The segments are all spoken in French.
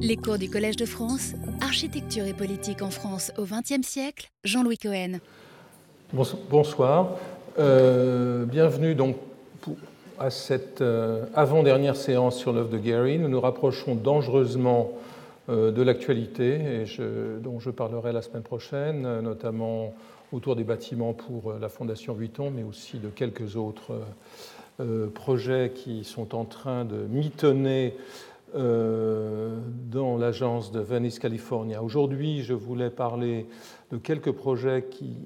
Les cours du Collège de France, Architecture et politique en France au XXe siècle, Jean-Louis Cohen. Bonsoir. Euh, bienvenue donc à cette euh, avant-dernière séance sur l'œuvre de Gary. Nous nous rapprochons dangereusement euh, de l'actualité dont je parlerai la semaine prochaine, notamment autour des bâtiments pour la Fondation Vuitton, mais aussi de quelques autres projets qui sont en train de mitonner dans l'agence de Venice, California. Aujourd'hui, je voulais parler de quelques projets qui,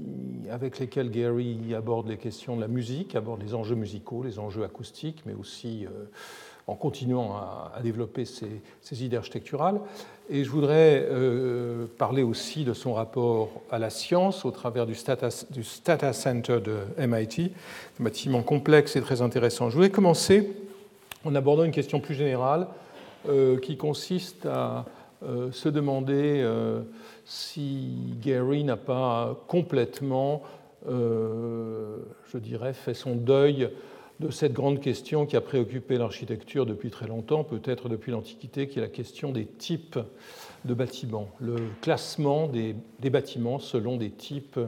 avec lesquels Gary aborde les questions de la musique, aborde les enjeux musicaux, les enjeux acoustiques, mais aussi euh, en continuant à, développer ses, idées architecturales. Et je voudrais euh, parler aussi de son rapport à la science au travers du Stata, du Stata Center de MIT, un bâtiment complexe et très intéressant. Je voulais commencer en abordant une question plus générale euh, qui consiste à euh, se demander euh, si Gary n'a pas complètement, je dirais, fait son deuil de cette grande question qui a préoccupé l'architecture depuis très longtemps, peut-être depuis l'Antiquité, qui est la question des types de bâtiments, le classement des, bâtiments selon des types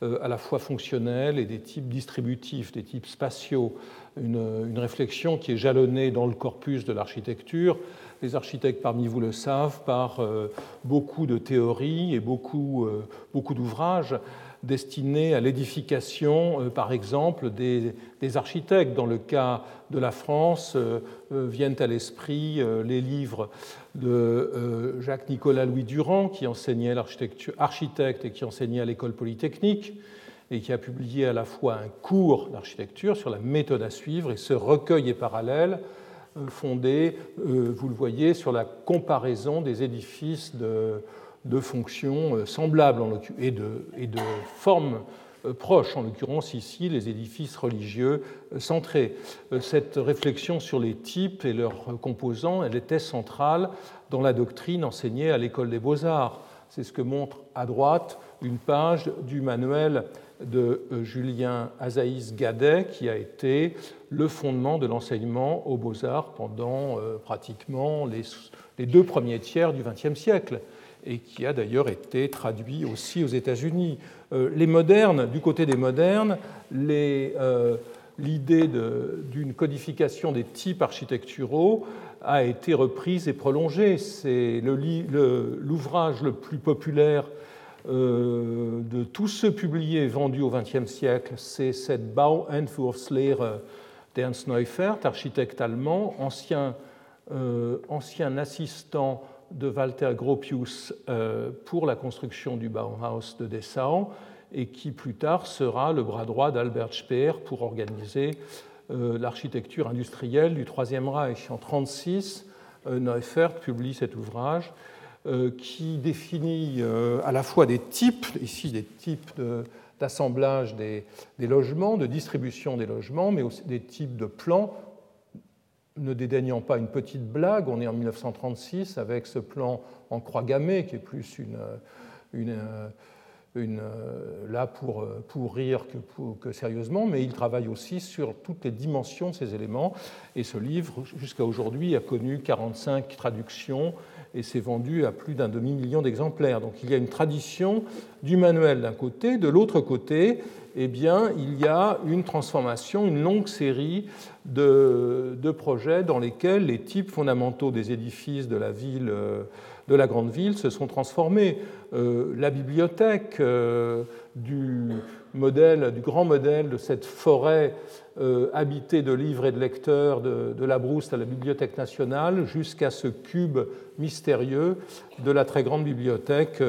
à la fois fonctionnels et des types distributifs, des types spatiaux une, réflexion qui est jalonnée dans le corpus de l'architecture. Les architectes parmi vous le savent par euh, beaucoup de théories et beaucoup, euh, beaucoup d'ouvrages destinés à l'édification, euh, par exemple, des, architectes. Dans le cas de la France, viennent à l'esprit les livres de Jacques-Nicolas Louis Durand, qui enseignait l'architecture, architecte et qui enseignait à l'école polytechnique et qui a publié à la fois un cours d'architecture sur la méthode à suivre et ce recueil est parallèle euh, fondé, euh, vous le voyez, sur la comparaison des édifices de, de fonctions euh, semblables et de, et de formes proches, en l'occurrence ici les édifices religieux centrés. Cette réflexion sur les types et leurs composants, elle était centrale dans la doctrine enseignée à l'école des beaux-arts. C'est ce que montre à droite une page du manuel de euh, Julien Azaïs Gadet, qui a été le fondement de l'enseignement aux beaux-arts pendant euh, pratiquement les, deux premiers tiers du XXe siècle, et qui a d'ailleurs été traduit aussi aux États-Unis. Euh, les modernes, du côté des modernes, l'idée d'une codification des types architecturaux a été reprise et prolongée. C'est l'ouvrage le, plus populaire de tous ceux publiés et vendus au XXe siècle, c'est cette Bauentwurfslehre d'Ernst Neufert, architecte allemand, ancien, euh, assistant de Walter Gropius euh, pour la construction du Bauhaus de Dessau et qui plus tard sera le bras droit d'Albert Speer pour organiser l'architecture industrielle du Troisième Reich. En 1936, Neufert publie cet ouvrage euh, qui définit euh, à la fois des types, ici des types d'assemblage des, logements, de distribution des logements, mais aussi des types de plans, ne dédaignant pas une petite blague. On est en 1936 avec ce plan en croix gammée qui est plus une, euh, là pour, euh, pour rire que, que, sérieusement, mais il travaille aussi sur toutes les dimensions de ces éléments. Et ce livre, jusqu'à aujourd'hui, a connu 45 traductions et s'est vendu à plus d'un demi-million d'exemplaires. Donc il y a une tradition du manuel d'un côté, de l'autre côté, eh bien, il y a une transformation, une longue série de, projets dans lesquels les types fondamentaux des édifices de la ville euh, de la grande ville se sont transformés. Euh, la bibliothèque euh, du modèle, du grand modèle de cette forêt euh, habitée de livres et de lecteurs de, la Brousse à la Bibliothèque nationale, jusqu'à ce cube mystérieux de la très grande bibliothèque,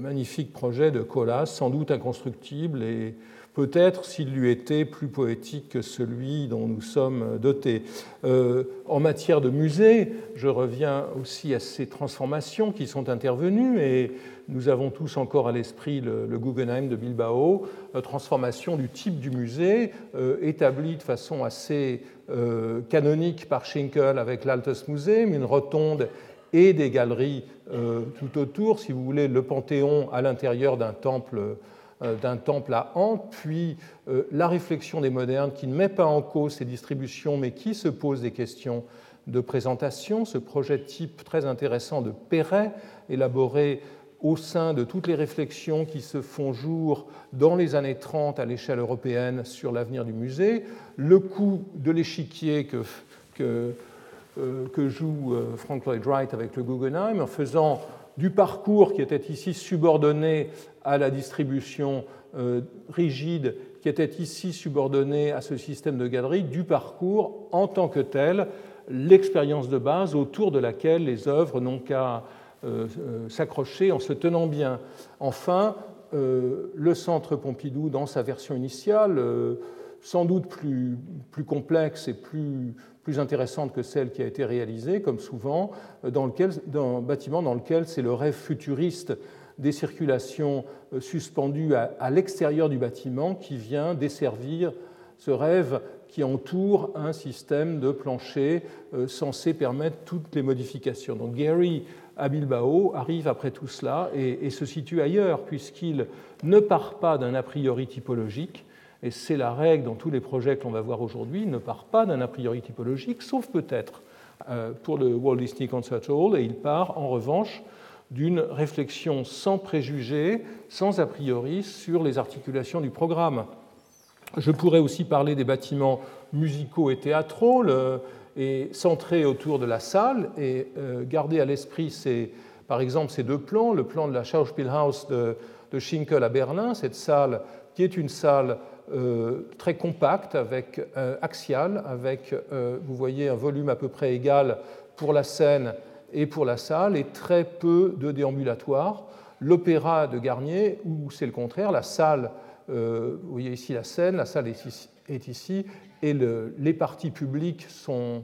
magnifique projet de Colas, sans doute inconstructible et peut-être s'il lui était plus poétique que celui dont nous sommes dotés. Euh, en matière de musée, je reviens aussi à ces transformations qui sont intervenues et nous avons tous encore à l'esprit le, Guggenheim de Bilbao, euh, transformation du type du musée euh, établi de façon assez canonique par Schinkel avec l'Altes Museum, une rotonde et des galeries tout autour, si vous voulez, le Panthéon à l'intérieur d'un temple euh, d'un temple à An, puis euh, la réflexion des modernes qui ne met pas en cause ces distributions, mais qui se pose des questions de présentation, ce projet type très intéressant de Perret, élaboré au sein de toutes les réflexions qui se font jour dans les années 30 à l'échelle européenne sur l'avenir du musée, le coût de l'échiquier que, que, euh, joue euh, Frank Lloyd Wright avec le Guggenheim, en faisant du parcours qui était ici subordonné à la distribution euh, rigide, qui était ici subordonné à ce système de galerie, du parcours en tant que tel, l'expérience de base autour de laquelle les œuvres n'ont qu'à euh, euh, s'accrocher en se tenant bien. Enfin, le centre Pompidou, dans sa version initiale, sans doute plus, plus complexe et plus, plus, intéressante que celle qui a été réalisée, comme souvent, dans, lequel, dans un bâtiment dans lequel c'est le rêve futuriste des circulations suspendues à, l'extérieur du bâtiment qui vient desservir ce rêve qui entoure un système de plancher censé permettre toutes les modifications. Donc Gary à Bilbao arrive après tout cela et, se situe ailleurs, puisqu'il ne part pas d'un a priori typologique, et c'est la règle dans tous les projets que l'on va voir aujourd'hui, ne part pas d'un a priori typologique, sauf peut-être euh, pour le Walt Disney Concert Hall, et il part en revanche d'une réflexion sans préjugés, sans a priori sur les articulations du programme. Je pourrais aussi parler des bâtiments musicaux et théâtraux. Et centré autour de la salle et euh, garder à l'esprit, par exemple, ces deux plans, le plan de la Schauspielhaus de, de Schinkel à Berlin, cette salle qui est une salle euh, très compacte, avec, euh, axiale, avec, vous voyez, un volume à peu près égal pour la scène et pour la salle, et très peu de déambulatoires. L'opéra de Garnier, où c'est le contraire, la salle, vous voyez ici la scène, la salle est ici, et les parties publiques sont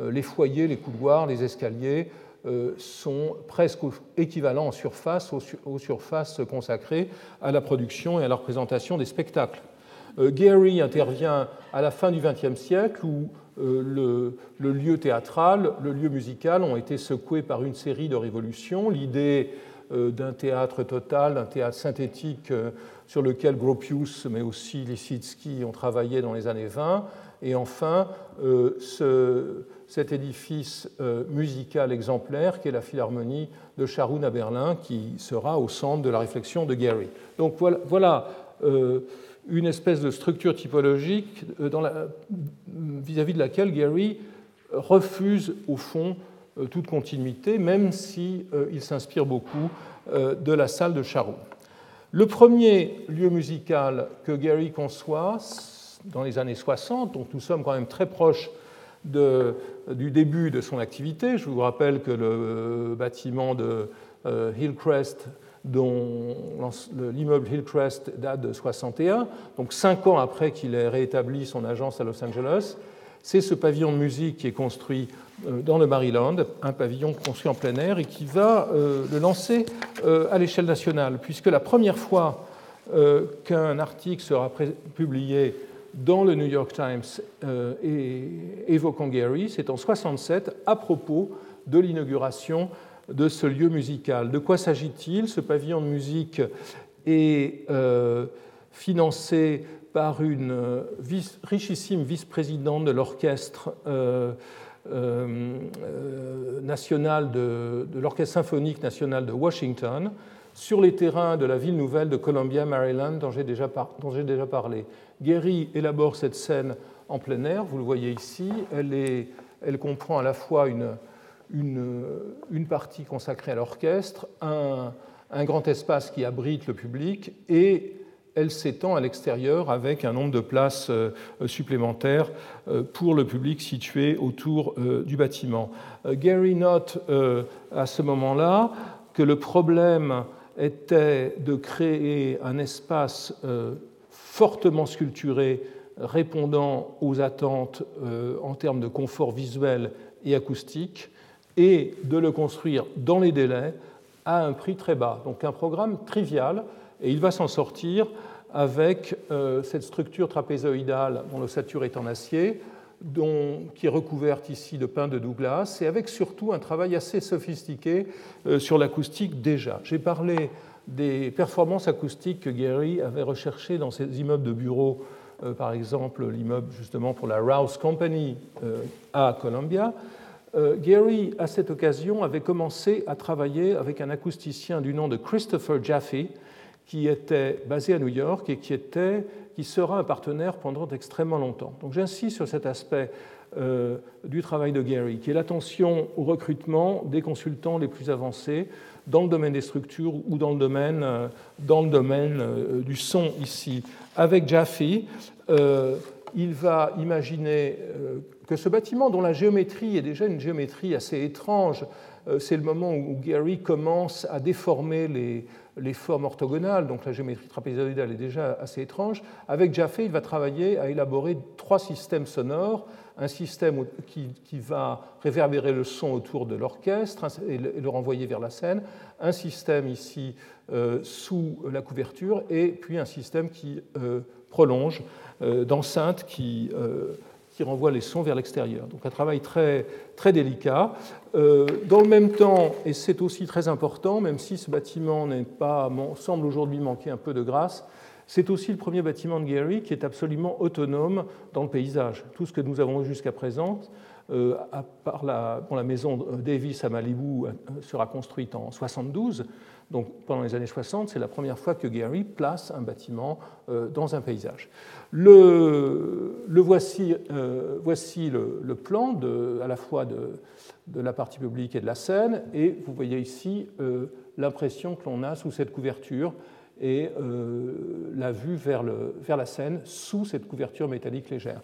euh, les foyers, les couloirs, les escaliers euh, sont presque équivalents en surface aux, surfaces consacrées à la production et à la représentation des spectacles. Euh, Gary intervient à la fin du XXe siècle où le, le, lieu théâtral, le lieu musical ont été secoués par une série de révolutions. L'idée d'un théâtre total, d'un théâtre synthétique sur lequel Gropius, mais aussi Lisitsky ont travaillé dans les années 20. Et enfin, euh, ce, cet édifice euh, musical exemplaire qui est la Philharmonie de Charoun à Berlin, qui sera au centre de la réflexion de Gary. Donc voilà, euh, une espèce de structure typologique vis-à-vis -vis de laquelle Gary refuse au fond toute continuité, même s'il il s'inspire beaucoup de la salle de Charoun. Le premier lieu musical que Gary conçoit dans les années 60, donc nous sommes quand même très proches du début de son activité. Je vous rappelle que le bâtiment de euh, Hillcrest, dont l'immeuble Hillcrest date de 61, donc cinq ans après qu'il ait réétabli son agence à Los Angeles, c'est ce pavillon de musique qui est construit euh, dans le Maryland, un pavillon construit en plein air et qui va euh, le lancer euh, à l'échelle nationale, puisque la première fois qu'un article sera publié dans le New York Times évoquant Gary, c'est en 67 à propos de l'inauguration de ce lieu musical. De quoi s'agit-il? Ce pavillon de musique est financé par une euh, richissime vice-présidente de l'orchestre euh, euh, national de, symphonique national de Washington sur les terrains de la ville nouvelle de Columbia, Maryland, dont j'ai déjà, parlé. Gary élabore cette scène en plein air, vous le voyez ici. Elle comprend à la fois une, une, une partie consacrée à l'orchestre, un, un, grand espace qui abrite le public et elle s'étend à l'extérieur avec un nombre de places euh, supplémentaires euh, pour le public situé autour euh, du bâtiment. Gary note à ce moment-là que le problème était de créer un espace fortement sculpturé répondant aux attentes en termes de confort visuel et acoustique et de le construire dans les délais à un prix très bas. Donc un programme trivial et il va s'en sortir avec euh, cette structure trapézoïdale dont l'ossature est en acier, qui est recouverte ici de pain de Douglas, et avec surtout un travail assez sophistiqué euh, sur l'acoustique déjà. J'ai parlé des performances acoustiques que Gary avait recherchées dans ses immeubles de bureaux, euh, par exemple l'immeuble justement pour la Rouse Company à Columbia. Gary, à cette occasion, avait commencé à travailler avec un acousticien du nom de Christopher Jaffe, qui était basé à New York et qui, était, qui sera un partenaire pendant extrêmement longtemps. Donc j'insiste sur cet aspect euh, du travail de Gary, qui est l'attention au recrutement des consultants les plus avancés dans le domaine des structures ou dans le domaine, euh, dans le domaine euh, du son ici. Avec Jaffe, il va imaginer que ce bâtiment, dont la géométrie est déjà une géométrie assez étrange, c'est le moment où Gary commence à déformer les, formes orthogonales, donc la géométrie trapézoïdale est déjà assez étrange. Avec Jaffe, il va travailler à élaborer trois systèmes sonores un système qui, va réverbérer le son autour de l'orchestre et le renvoyer vers la scène, un système ici euh, sous la couverture, et puis un système qui euh, prolonge euh, d'enceinte qui, qui renvoie les sons vers l'extérieur. Donc un travail très, très délicat. dans le même temps, et c'est aussi très important, même si ce bâtiment pas, semble aujourd'hui manquer un peu de grâce, c'est aussi le premier bâtiment de Gary qui est absolument autonome dans le paysage. Tout ce que nous avons jusqu'à présent, euh, à part la, la, maison Davis à Malibu, euh, sera construite en 72. Donc pendant les années 60, c'est la première fois que Gary place un bâtiment euh, dans un paysage. Le, voici, voici le, plan de, à la fois de, la partie publique et de la scène, et vous voyez ici l'impression que l'on a sous cette couverture et euh, la vue vers, la Seine sous cette couverture métallique légère.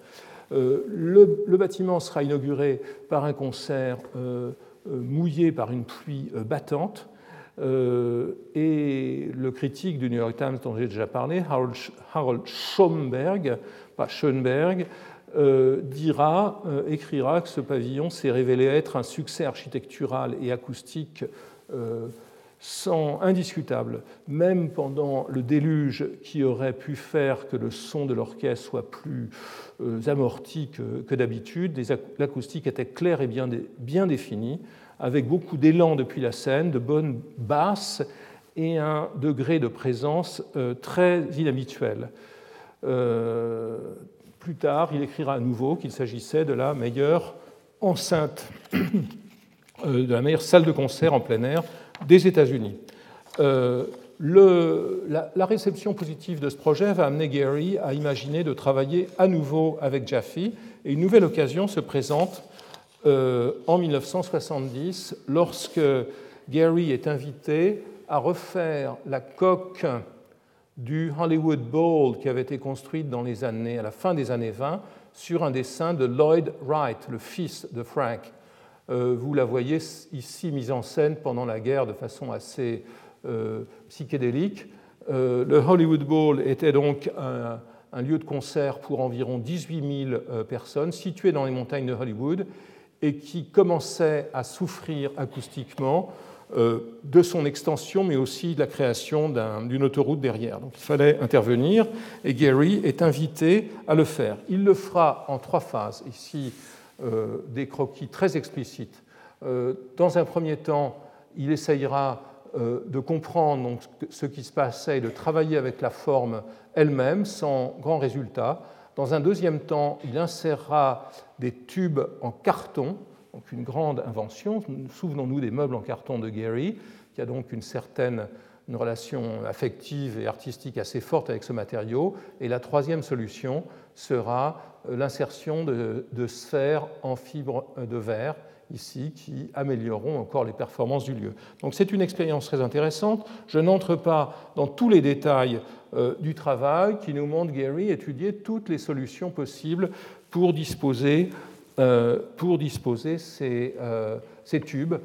Euh, le, bâtiment sera inauguré par un concert euh, mouillé par une pluie battante. Et le critique du New York Times dont j'ai déjà parlé, Harold, Schoenberg, pas Schoenberg, dira, écrira que ce pavillon s'est révélé être un succès architectural et acoustique sans indiscutable, même pendant le déluge qui aurait pu faire que le son de l'orchestre soit plus euh, amorti que, d'habitude, l'acoustique était claire et bien définie, avec beaucoup d'élan depuis la scène, de bonnes basses et un degré de présence euh, très inhabituel. Euh, plus tard, il écrira à nouveau qu'il s'agissait de la meilleure enceinte, de la meilleure salle de concert en plein air des États-Unis. Euh, la, réception positive de ce projet va amener Gary à imaginer de travailler à nouveau avec Jaffe, et une nouvelle occasion se présente euh, en 1970 lorsque Gary est invité à refaire la coque du Hollywood Bowl qui avait été construite dans les années, à la fin des années 20 sur un dessin de Lloyd Wright, le fils de Frank. Euh, vous la voyez ici mise en scène pendant la guerre de façon assez euh, psychédélique. Le Hollywood Bowl était donc un, lieu de concert pour environ 18 000 personnes situé dans les montagnes de Hollywood et qui commençait à souffrir acoustiquement de son extension, mais aussi de la création d'une autoroute derrière. Donc il fallait intervenir et Gary est invité à le faire. Il le fera en trois phases. Ici, euh, des croquis très explicites. Euh, dans un premier temps, il essayera euh, de comprendre ce qui se passait et de travailler avec la forme elle-même sans grand résultat. Dans un deuxième temps, il insérera des tubes en carton, donc une grande invention. Souvenons-nous des meubles en carton de Gary, qui a donc une certaine relation affective et artistique assez forte avec ce matériau. Et la troisième solution sera l'insertion de, sphères en fibre de verre, ici, qui amélioreront encore les performances du lieu. Donc c'est une expérience très intéressante. Je n'entre pas dans tous les détails euh, du travail qui nous montre Gary étudier toutes les solutions possibles pour disposer, euh, disposer ces, tubes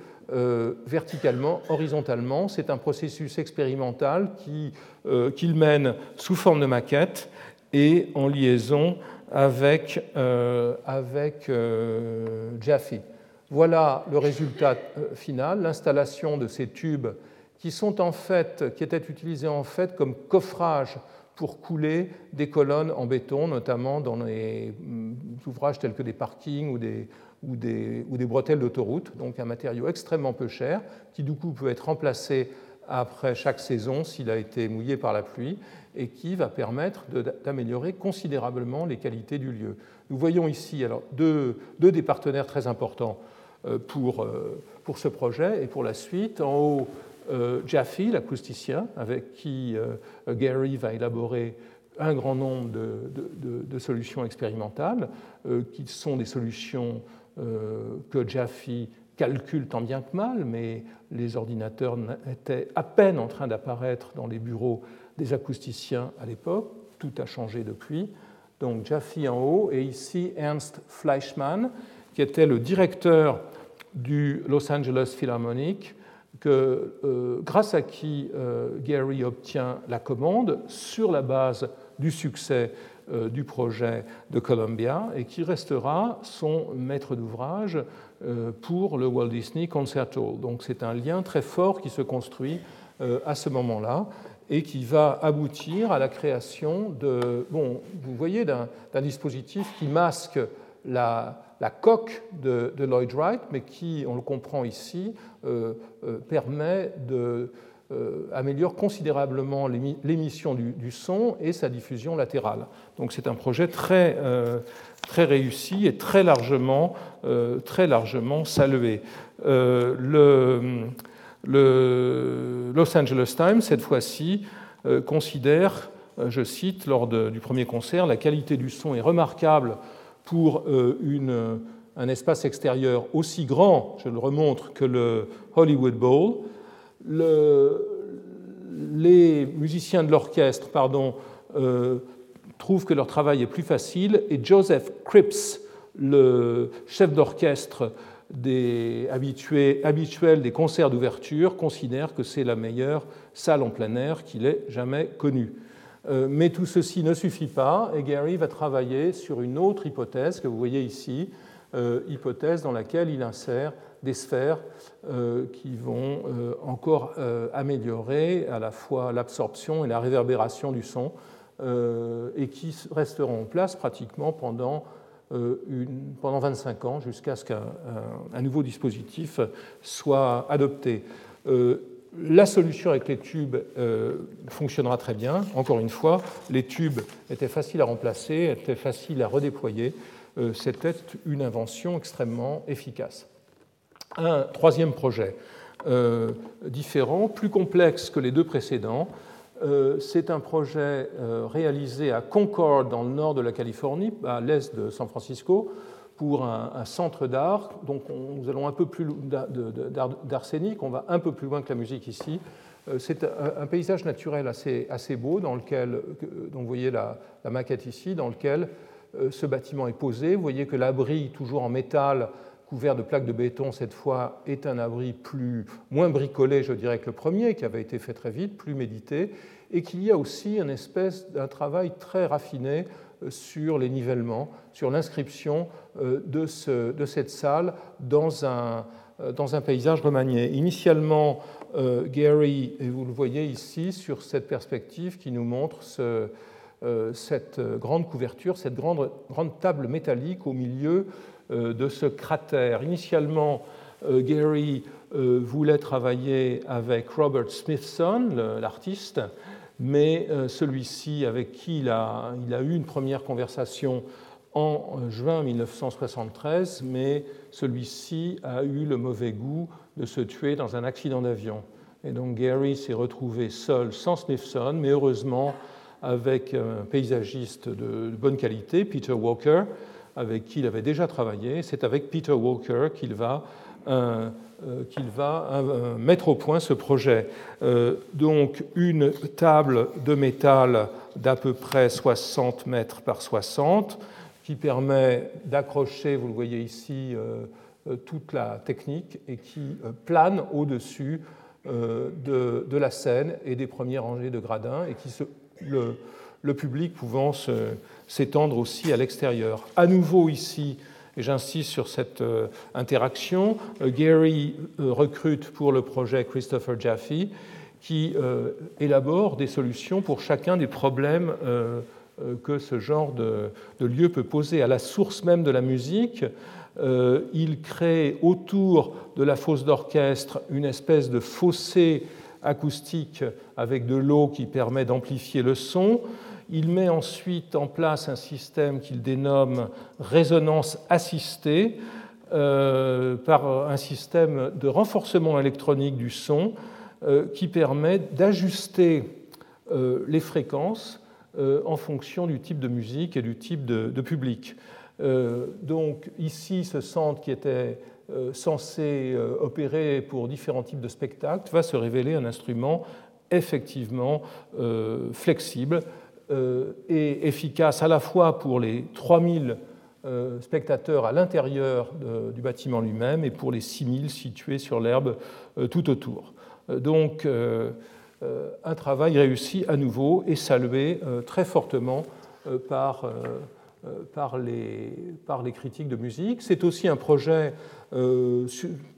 verticalement, horizontalement. C'est un processus expérimental qu'il mène sous forme de maquette et en liaison avec, euh, avec euh, Jaffe. Voilà le résultat euh, final, l'installation de ces tubes qui étaient utilisés en fait comme coffrage pour couler des colonnes en béton, notamment dans les mm, ouvrages tels que des parkings ou des, bretelles d'autoroute, donc un matériau extrêmement peu cher, qui du coup peut être remplacé après chaque saison s'il a été mouillé par la pluie et qui va permettre d'améliorer considérablement les qualités du lieu. Nous voyons ici alors, deux des partenaires très importants pour, pour ce projet et pour la suite. En haut, Jaffe, l'acousticien, avec qui Gary va élaborer un grand nombre de, solutions expérimentales, qui sont des solutions que Jaffe calcule tant bien que mal, mais les ordinateurs étaient à peine en train d'apparaître dans les bureaux des acousticiens à l'époque. Tout a changé depuis. Donc Jaffe en haut et ici Ernst Fleischmann, qui était le directeur du Los Angeles Philharmonic, que, euh, grâce à qui euh, Gary obtient la commande sur la base du succès euh, du projet de Columbia et qui restera son maître d'ouvrage pour le Walt Disney Concerto. Donc c'est un lien très fort qui se construit à ce moment-là et qui va aboutir à la création de, bon, vous voyez, d'un dispositif qui masque la, coque de, Lloyd Wright, mais qui, on le comprend ici, permet de euh, considérablement l'émission du, son et sa diffusion latérale. Donc c'est un projet très, euh, réussi et très largement, euh, salué. le, Los Angeles Times, cette fois-ci, considère, je cite, lors du premier concert, la qualité du son est remarquable pour une, un espace extérieur aussi grand, je le remontre, que le Hollywood Bowl les musiciens de l'orchestre euh, trouvent que leur travail est plus facile et Joseph Cripps, le chef d'orchestre des habituel des concerts d'ouverture, considère que c'est la meilleure salle en plein air qu'il ait jamais connue. Euh, mais tout ceci ne suffit pas et Gary va travailler sur une autre hypothèse que vous voyez ici, euh, hypothèse dans laquelle il insère des sphères euh, qui vont encore améliorer à la fois l'absorption et la réverbération du son et qui resteront en place pratiquement pendant 25 ans jusqu'à ce qu'un nouveau dispositif soit adopté. La solution avec les tubes fonctionnera très bien. Encore une fois, les tubes étaient faciles à remplacer, étaient faciles à redéployer. C'était une invention extrêmement efficace un troisième projet euh, différent, plus complexe que les deux précédents. Euh, c'est un projet euh, réalisé à Concord, dans le nord de la Californie, à l'est de San Francisco, pour un, centre d'art. Donc nous allons un peu plus d'arsenic, on va un peu plus loin que la musique ici. C'est un, paysage naturel assez, assez beau, dans lequel, donc vous voyez la, maquette ici, dans lequel ce bâtiment est posé. Vous voyez que l'abri, toujours en métal, couvert de plaques de béton cette fois, est un abri plus, moins bricolé, je dirais, que le premier, qui avait été fait très vite, plus médité, et qu'il y a aussi une espèce d'un travail très raffiné euh, sur les nivellements, sur l'inscription euh, de, ce, de, cette salle dans un, euh, paysage remanié. Initialement, Gary, et vous le voyez ici, sur cette perspective qui nous montre ce, cette grande couverture, cette grande, table métallique au milieu euh, de ce cratère. Initialement, euh, Gary euh, voulait travailler avec Robert Smithson, l'artiste, mais celui-ci, avec qui il a, eu une première conversation en juin 1973, mais celui-ci a eu le mauvais goût de se tuer dans un accident d'avion. Et donc Gary s'est retrouvé seul, sans Smithson, mais heureusement avec un paysagiste de bonne qualité, Peter Walker, avec qui il avait déjà travaillé. C'est avec Peter Walker qu'il va, euh, euh, qu'il va euh, mettre au point ce projet. donc une table de métal d'à peu près 60 mètres par 60 qui permet d'accrocher, vous le voyez ici, toute la technique et qui plane au-dessus de, la scène et des premiers rangées de gradins et qui le, le public pouvant s'étendre aussi à l'extérieur. À nouveau ici, j'insiste sur cette euh, interaction, euh, Gary euh, recrute pour le projet Christopher Jaffe qui élabore des solutions pour chacun des problèmes que ce genre de, de, lieu peut poser à la source même de la musique. il crée autour de la fosse d'orchestre une espèce de fossé acoustique avec de l'eau qui permet d'amplifier le son. Il met ensuite en place un système qu'il dénomme résonance assistée, par un système de renforcement électronique du son qui permet d'ajuster les fréquences en fonction du type de musique et du type de, public. donc ici, ce centre qui était censé opérer pour différents types de spectacles va se révéler un instrument effectivement flexible euh, et efficace à la fois pour les 3000 euh, spectateurs à l'intérieur du bâtiment lui-même et pour les 6000 situés sur l'herbe euh, tout autour. Donc un travail réussi à nouveau et salué très fortement par, par, les, par les critiques de musique. C'est aussi un projet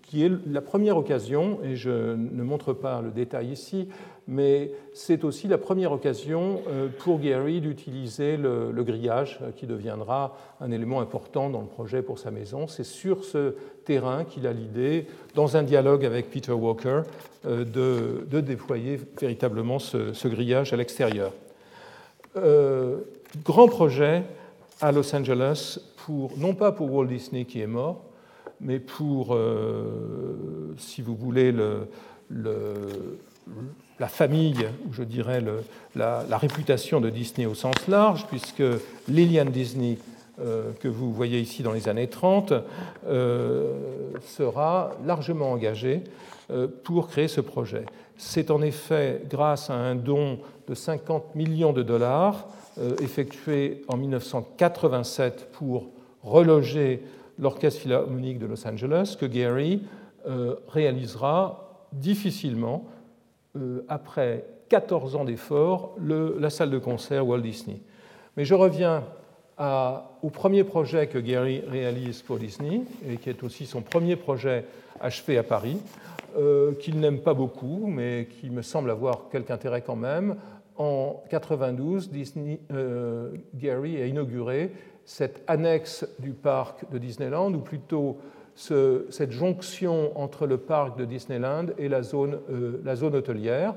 qui est la première occasion, et je ne montre pas le détail ici, mais c'est aussi la première occasion euh, pour Gary d'utiliser le, grillage euh, qui deviendra un élément important dans le projet pour sa maison. C'est sur ce terrain qu'il a l'idée, dans un dialogue avec Peter Walker, euh, de, déployer véritablement ce, grillage à l'extérieur. grand projet à Los Angeles, pour, non pas pour Walt Disney qui est mort, mais pour, si vous voulez, le, la famille, ou je dirais la, réputation de Disney au sens large, puisque Lillian Disney, euh, que vous voyez ici dans les années 30, euh, sera largement engagée euh, pour créer ce projet. C'est en effet grâce à un don de 50 millions de dollars effectué en 1987 pour reloger l'Orchestre philharmonique de Los Angeles que Gary réalisera difficilement après 14 ans d'efforts, la salle de concert Walt Disney. Mais je reviens au premier projet que Gary réalise pour Disney, et qui est aussi son premier projet achevé à Paris, euh, qu'il n'aime pas beaucoup, mais qui me semble avoir quelque intérêt quand même. En 92, Disney, euh, Gary a inauguré cette annexe du parc de Disneyland, ou plutôt cette jonction entre le parc de Disneyland et la zone, euh, hôtelière.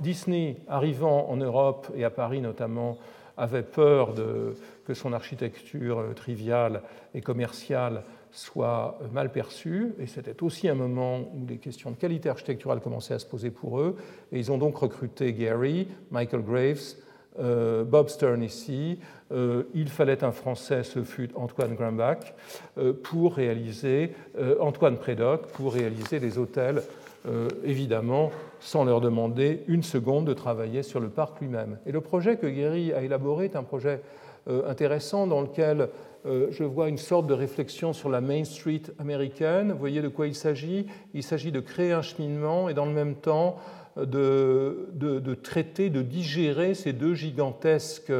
Disney, arrivant en Europe et à Paris notamment, avait peur de, que son architecture euh, triviale et commerciale soit mal perçue, et c'était aussi un moment où des questions de qualité architecturale commençaient à se poser pour eux, et ils ont donc recruté Gary, Michael Graves, euh, Bob Stern ici, euh, il fallait un Français, ce fut Antoine Grimbach, euh, pour réaliser, Antoine Prédoc, pour réaliser des hôtels, évidemment, sans leur demander une seconde de travailler sur le parc lui-même. Et le projet que Guéry a élaboré est un projet intéressant dans lequel je vois une sorte de réflexion sur la Main Street américaine. Vous voyez de quoi il s'agit? Il s'agit de créer un cheminement et dans le même temps de, traiter, de digérer ces deux gigantesques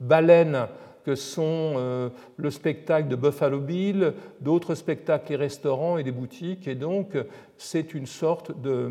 baleines que sont euh, le spectacle de Buffalo Bill, d'autres spectacles et restaurants et des boutiques. Et donc, c'est une sorte de,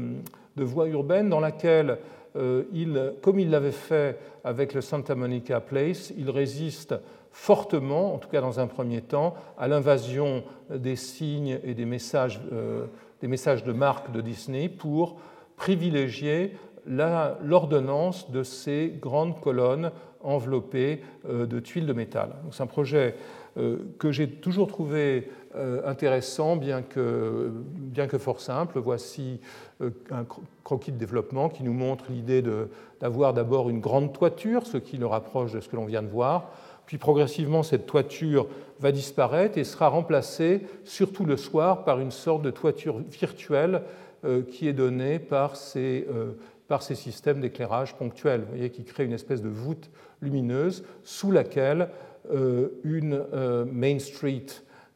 voie urbaine dans laquelle, euh, il, comme il l'avait fait avec le Santa Monica Place, il résiste fortement, en tout cas dans un premier temps, à l'invasion des signes et des messages, euh, des messages de marque de Disney pour privilégier l'ordonnance de ces grandes colonnes enveloppées euh, de tuiles de métal. C'est un projet euh, que j'ai toujours trouvé euh, intéressant, bien que, bien que fort simple. Voici un croquis de développement qui nous montre l'idée d'avoir d'abord une grande toiture, ce qui le rapproche de ce que l'on vient de voir. Puis progressivement, cette toiture va disparaître et sera remplacée, surtout le soir, par une sorte de toiture virtuelle qui est donné par ces, euh, par ces systèmes d'éclairage ponctuel, vous voyez, qui créent une espèce de voûte lumineuse sous laquelle euh, une Main Street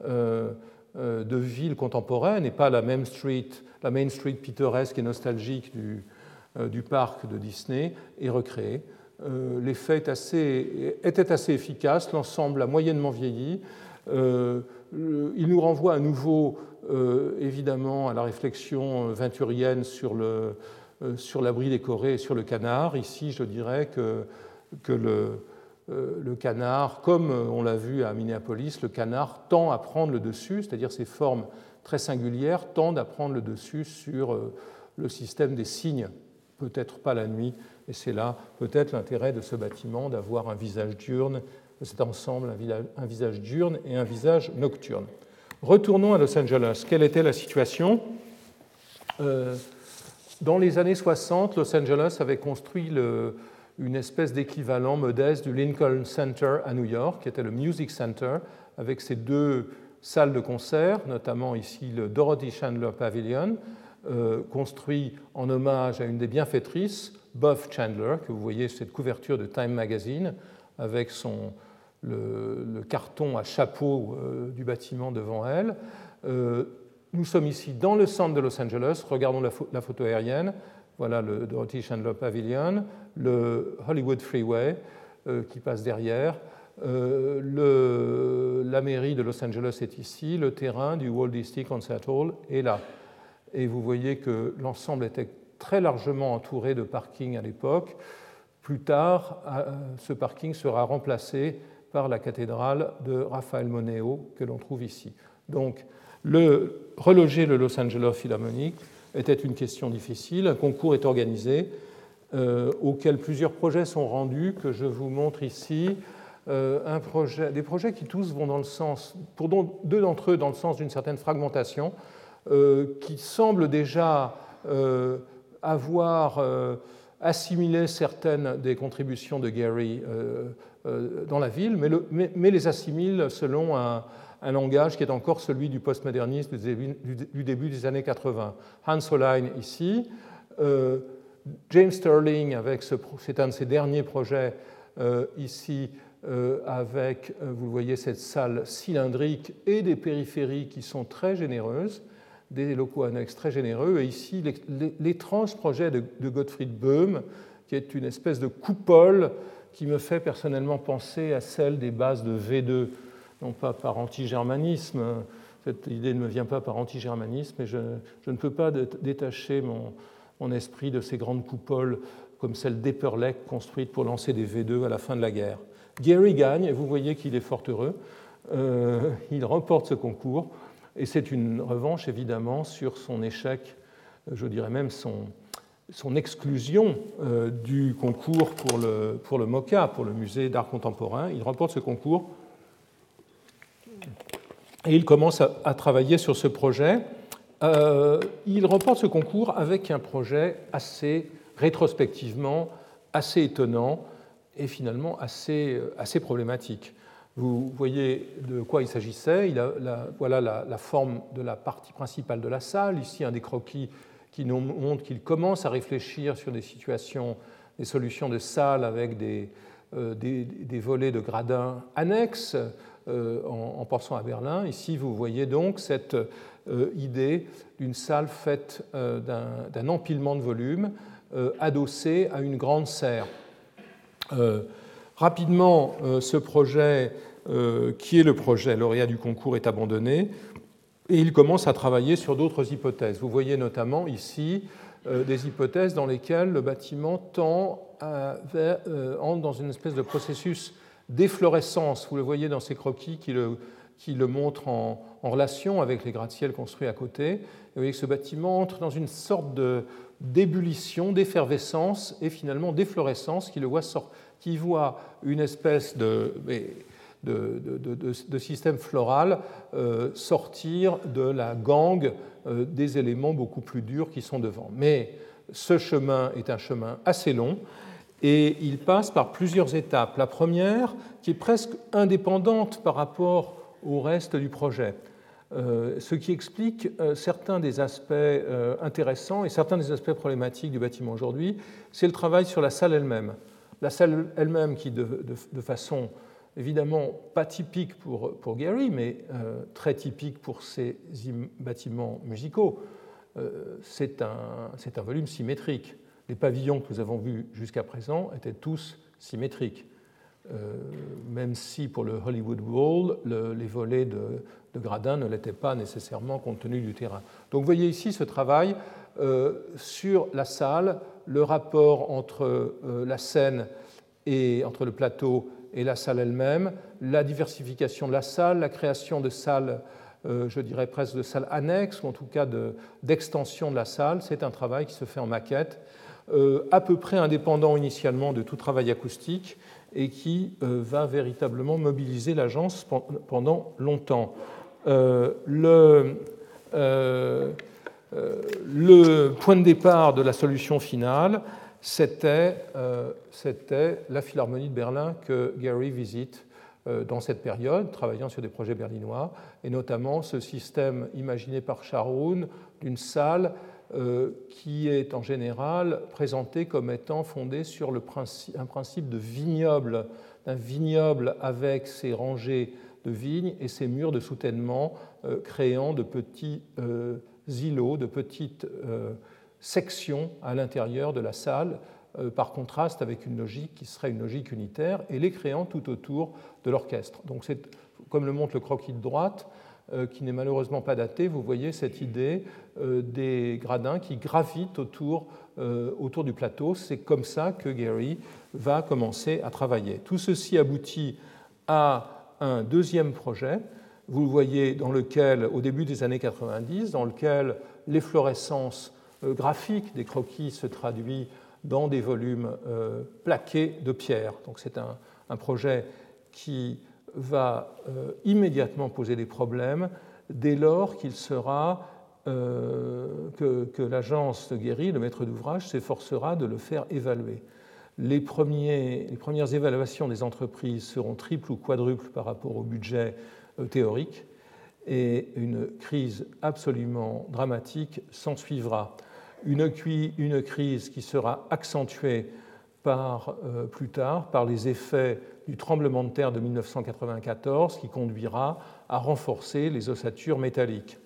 de ville contemporaine, et pas la Main Street, la Main Street pittoresque et nostalgique du, du parc de Disney, est recréée. L'effet était assez efficace, l'ensemble a moyennement vieilli. Il nous renvoie à nouveau euh, évidemment à la réflexion euh, venturienne sur le, euh, sur l'abri décoré et sur le canard. Ici, je dirais que, que le, le canard, comme on l'a vu à Minneapolis, le canard tend à prendre le dessus, c'est-à-dire ses formes très singulières tendent à prendre le dessus sur le système des signes, peut-être pas la nuit, et c'est là peut-être l'intérêt de ce bâtiment d'avoir un visage diurne, cet ensemble, un visage diurne et un visage nocturne. Retournons à Los Angeles. Quelle était la situation? Dans les années 60, Los Angeles avait construit une espèce d'équivalent modeste du Lincoln Center à New York, qui était le Music Center, avec ses deux salles de concert, notamment ici le Dorothy Chandler Pavilion, euh, construit en hommage à une des bienfaitrices, Buff Chandler, que vous voyez cette couverture de Time Magazine, avec son, le, carton à chapeau euh, du bâtiment devant elle. Euh, nous sommes ici dans le centre de Los Angeles, regardons la photo aérienne. Voilà le Dorothy Chandler Pavilion, le Hollywood Freeway euh, qui passe derrière. La mairie de Los Angeles est ici, le terrain du Walt Disney Concert Hall est là. Et vous voyez que l'ensemble était très largement entouré de parkings à l'époque. Plus tard, ce parking sera remplacé par la cathédrale de Raphaël Moneo que l'on trouve ici. Donc, le, reloger le Los Angeles Philharmonic était une question difficile. Un concours est organisé euh, auquel plusieurs projets sont rendus, que je vous montre ici. Euh, des projets qui tous vont dans le sens, pour deux d'entre eux dans le sens d'une certaine fragmentation, euh, qui semblent déjà avoir assimilé certaines des contributions de Gary dans la ville, mais, le, les assimile selon un, langage qui est encore celui du postmodernisme du début, des années 80. Hans Hollein ici, euh, James Sterling, avec c'est un de ses derniers projets euh, ici, euh, avec, vous voyez, cette salle cylindrique et des périphéries qui sont très généreuses, des locaux annexes très généreux, et ici l'étrange projet de, de Gottfried Böhm, qui est une espèce de coupole qui me fait personnellement penser à celle des bases de V2 non pas par anti-germanisme, cette idée ne me vient pas par anti-germanisme, mais je, ne peux pas détacher mon, esprit de ces grandes coupoles comme celle d'Epperleck construite pour lancer des V2 à la fin de la guerre. Gary gagne, et vous voyez qu'il est fort heureux. Euh, il remporte ce concours, et c'est une revanche évidemment sur son échec, je dirais même son, son exclusion euh, du concours pour le, pour le MOCA, pour le musée d'art contemporain. Il remporte ce concours et il commence à, travailler sur ce projet. Euh, il remporte ce concours avec un projet assez rétrospectivement assez étonnant et finalement assez, assez problématique. Vous voyez de quoi il s'agissait. Voilà la, la, forme de la partie principale de la salle. Ici, un des croquis qui nous montre qu'il commence à réfléchir sur des situations, des solutions de salle avec des, euh, des, volets de gradins annexes. Euh, en, pensant à Berlin. Ici, vous voyez donc cette euh, idée d'une salle faite d'un empilement de volumes adossé à une grande serre. rapidement, ce projet, qui est le projet lauréat du concours, est abandonné et il commence à travailler sur d'autres hypothèses. Vous voyez notamment ici des hypothèses dans lesquelles le bâtiment tend à, entre dans une espèce de processus d'efflorescence. Vous le voyez dans ces croquis qui le, qui le montrent en, relation avec les gratte-ciels construits à côté. vous voyez que ce bâtiment entre dans une sorte d'ébullition, d'effervescence et finalement d'efflorescence qui, le voit qui voit une espèce de, de, de, système floral euh, sortir de la gangue euh, des éléments beaucoup plus durs qui sont devant. Mais ce chemin est un chemin assez long et il passe par plusieurs étapes. La première, qui est presque indépendante par rapport au reste du projet, euh, ce qui explique certains des aspects intéressants et certains des aspects problématiques du bâtiment aujourd'hui, c'est le travail sur la salle elle-même. La salle elle-même qui, de, façon évidemment pas typique pour, Gary, mais très typique pour ces bâtiments musicaux, c'est un, volume symétrique les pavillons que nous avons vus jusqu'à présent étaient tous symétriques. Euh, même si pour le Hollywood Bowl, les volets de, gradins ne l'étaient pas nécessairement compte tenu du terrain. Donc vous voyez ici ce travail euh, sur la salle, le rapport entre euh, la scène et entre le plateau et la salle elle-même, la diversification de la salle, la création de salles, je dirais presque de salles annexes, ou en tout cas d'extension de la salle. C'est un travail qui se fait en maquette euh, à peu près indépendant initialement de tout travail acoustique et qui euh, va véritablement mobiliser l'agence pendant longtemps. le point de départ de la solution finale, c'était la Philharmonie de Berlin que Gary visite dans cette période, travaillant sur des projets berlinois, et notamment ce système imaginé par Sharon d'une salle euh, qui est en général présenté comme étant fondé sur un principe de vignoble, d'un vignoble avec ses rangées de vignes et ses murs de soutènement euh, créant de petits euh, îlots, de petites sections à l'intérieur de la salle, par contraste avec une logique qui serait une logique unitaire, et les créant tout autour de l'orchestre. Donc c'est, comme le montre le croquis de droite, euh, qui n'est malheureusement pas daté, vous voyez cette idée euh, des gradins qui gravitent autour, euh, autour du plateau. C'est comme ça que Gary va commencer à travailler. Tout ceci aboutit à un deuxième projet, vous le voyez, dans lequel, au début des années 90, dans lequel l'efflorescence graphique des croquis se traduit dans des volumes plaqués de pierre. Donc c'est un, projet qui va euh, immédiatement poser des problèmes dès lors qu'il sera euh, que, l'agence Guéry, le maître d'ouvrage, s'efforcera de le faire évaluer. Les, les, premières évaluations des entreprises seront triples ou quadruples par rapport au budget euh, théorique et une crise absolument dramatique s'ensuivra. Une, crise qui sera accentuée par, plus tard par les effets du tremblement de terre de 1994 qui conduira à renforcer les ossatures métalliques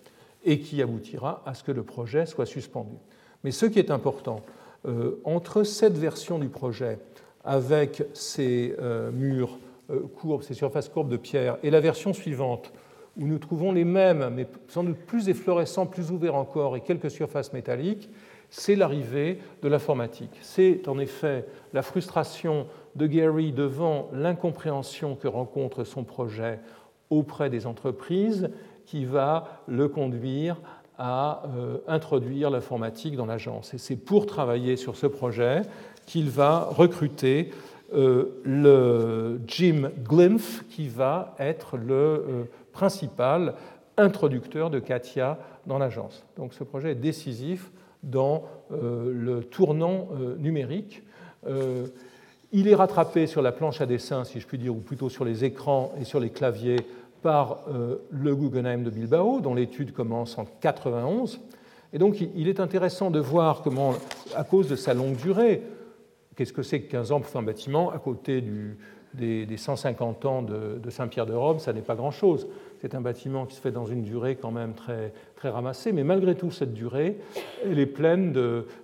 et qui aboutira à ce que le projet soit suspendu. Mais ce qui est important, euh, entre cette version du projet avec ces euh, murs euh, courbes, ces surfaces courbes de pierre, et la version suivante, où nous trouvons les mêmes, mais sans doute plus efflorescents, plus ouverts encore, et quelques surfaces métalliques, c'est l'arrivée de l'informatique. C'est en effet la frustration de Gary devant l'incompréhension que rencontre son projet auprès des entreprises qui va le conduire à euh, introduire l'informatique dans l'agence. Et c'est pour travailler sur ce projet qu'il va recruter euh, le Jim Glimpf, qui va être le euh, principal introducteur de Katia dans l'agence. Donc ce projet est décisif dans le tournant numérique il est rattrapé sur la planche à dessin, si je puis dire, ou plutôt sur les écrans et sur les claviers, par euh, le Guggenheim de Bilbao, dont l'étude commence en 91. Et donc, il est intéressant de voir comment, à cause de sa longue durée, qu'est-ce que c'est que 15 ans pour un bâtiment à côté des, 150 ans de, de Saint-Pierre de Rome, ça n'est pas grand-chose. C'est un bâtiment qui se fait dans une durée quand même très, très ramassée, mais malgré tout, cette durée, elle est pleine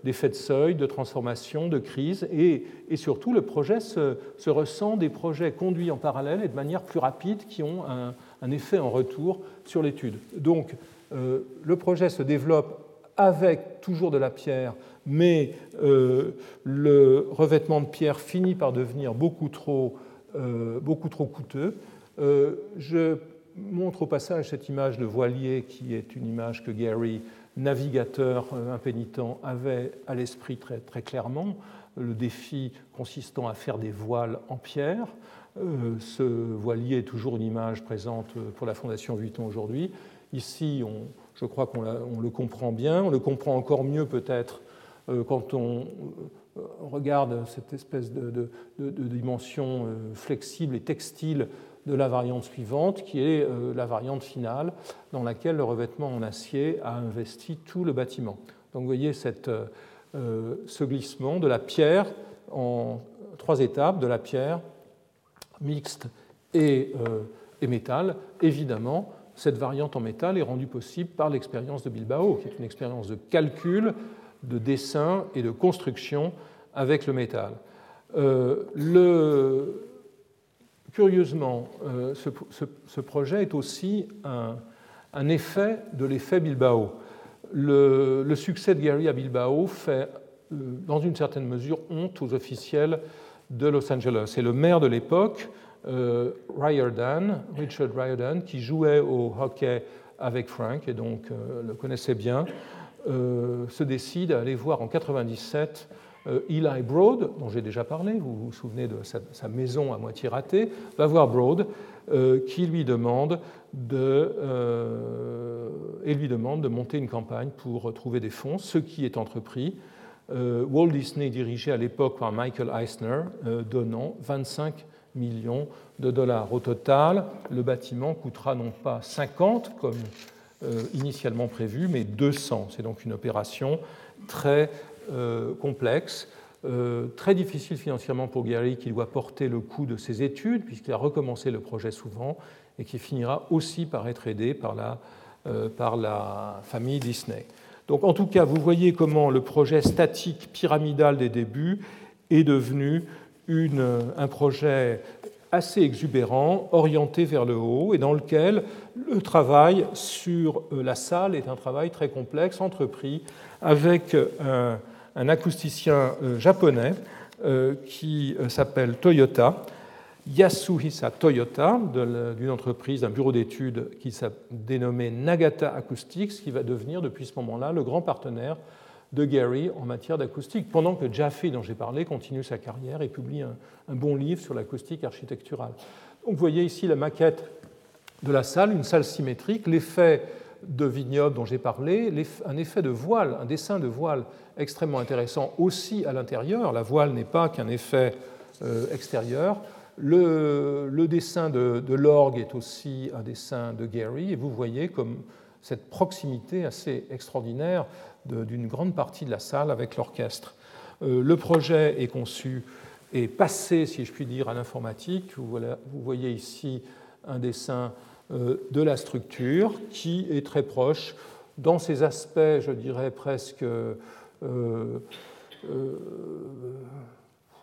d'effets de, seuil, de transformation, de crise, et, surtout, le projet se, se, ressent des projets conduits en parallèle et de manière plus rapide qui ont un, un effet en retour sur l'étude. Donc, euh, le projet se développe avec toujours de la pierre, mais euh, le revêtement de pierre finit par devenir beaucoup trop, euh, beaucoup trop coûteux. je montre au passage cette image de voilier qui est une image que Gary, navigateur euh, impénitent, avait à l'esprit très, très clairement. Le défi consistant à faire des voiles en pierre. Euh, ce voilier est toujours une image présente pour la Fondation Vuitton aujourd'hui. Ici, je crois qu'on le comprend bien. On le comprend encore mieux peut-être euh, quand on regarde cette espèce de dimension flexible et textile de la variante suivante, qui est euh, la variante finale, dans laquelle le revêtement en acier a investi tout le bâtiment. Donc vous voyez euh, euh, ce glissement de la pierre en trois étapes, de la pierre mixte et, et métal. Évidemment, cette variante en métal est rendue possible par l'expérience de Bilbao, qui est une expérience de calcul, de dessin et de construction avec le métal. le, Curieusement, euh, ce, projet est aussi un, effet de l'effet Bilbao. Le, succès de Gary à Bilbao fait, euh, dans une certaine mesure, honte aux officiels de Los Angeles. Et le maire de l'époque, euh, Richard Riordan, qui jouait au hockey avec Frank et donc le connaissait bien, se décide à aller voir en 97 Eli Broad, dont j'ai déjà parlé, vous vous souvenez de sa, maison à moitié ratée, va voir Broad qui lui demande de, et lui demande de monter une campagne pour trouver des fonds, ce qui est entrepris. Walt Disney dirigé à l'époque par Michael Eisner, donnant 25 millions de dollars. Au total, le bâtiment coûtera non pas 50 comme euh, initialement prévu, mais 200. C'est donc une opération très euh, complexe, euh, très difficile financièrement pour Gary qui doit porter le coût de ses études puisqu'il a recommencé le projet souvent et qui finira aussi par être aidé par la, par la famille Disney. Donc en tout cas, vous voyez comment le projet statique pyramidal des débuts est devenu une, un projet assez exubérant, orienté vers le haut, et dans lequel le travail sur euh, la salle est un travail très complexe, entrepris avec un, acousticien euh, japonais euh, qui s'appelle Toyota, Yasuhisa Toyota, d'une entreprise, d'un bureau d'études qui s'est dénommé Nagata Acoustics, qui va devenir depuis ce moment-là le grand partenaire de Gary en matière d'acoustique, pendant que Jaffe, dont j'ai parlé, continue sa carrière et publie un, bon livre sur l'acoustique architecturale. Donc vous voyez ici la maquette de la salle, une salle symétrique, l'effet de vignoble dont j'ai parlé, un effet de voile, un dessin de voile extrêmement intéressant aussi à l'intérieur. La voile n'est pas qu'un effet euh, extérieur. Le, dessin de, l'orgue est aussi un dessin de Gary, et vous voyez comme cette proximité assez extraordinaire d'une grande partie de la salle avec l'orchestre. Euh, le projet est conçu et passé, si je puis dire, à l'informatique. Vous, voyez ici un dessin euh, de la structure qui est très proche dans ses aspects, je dirais presque,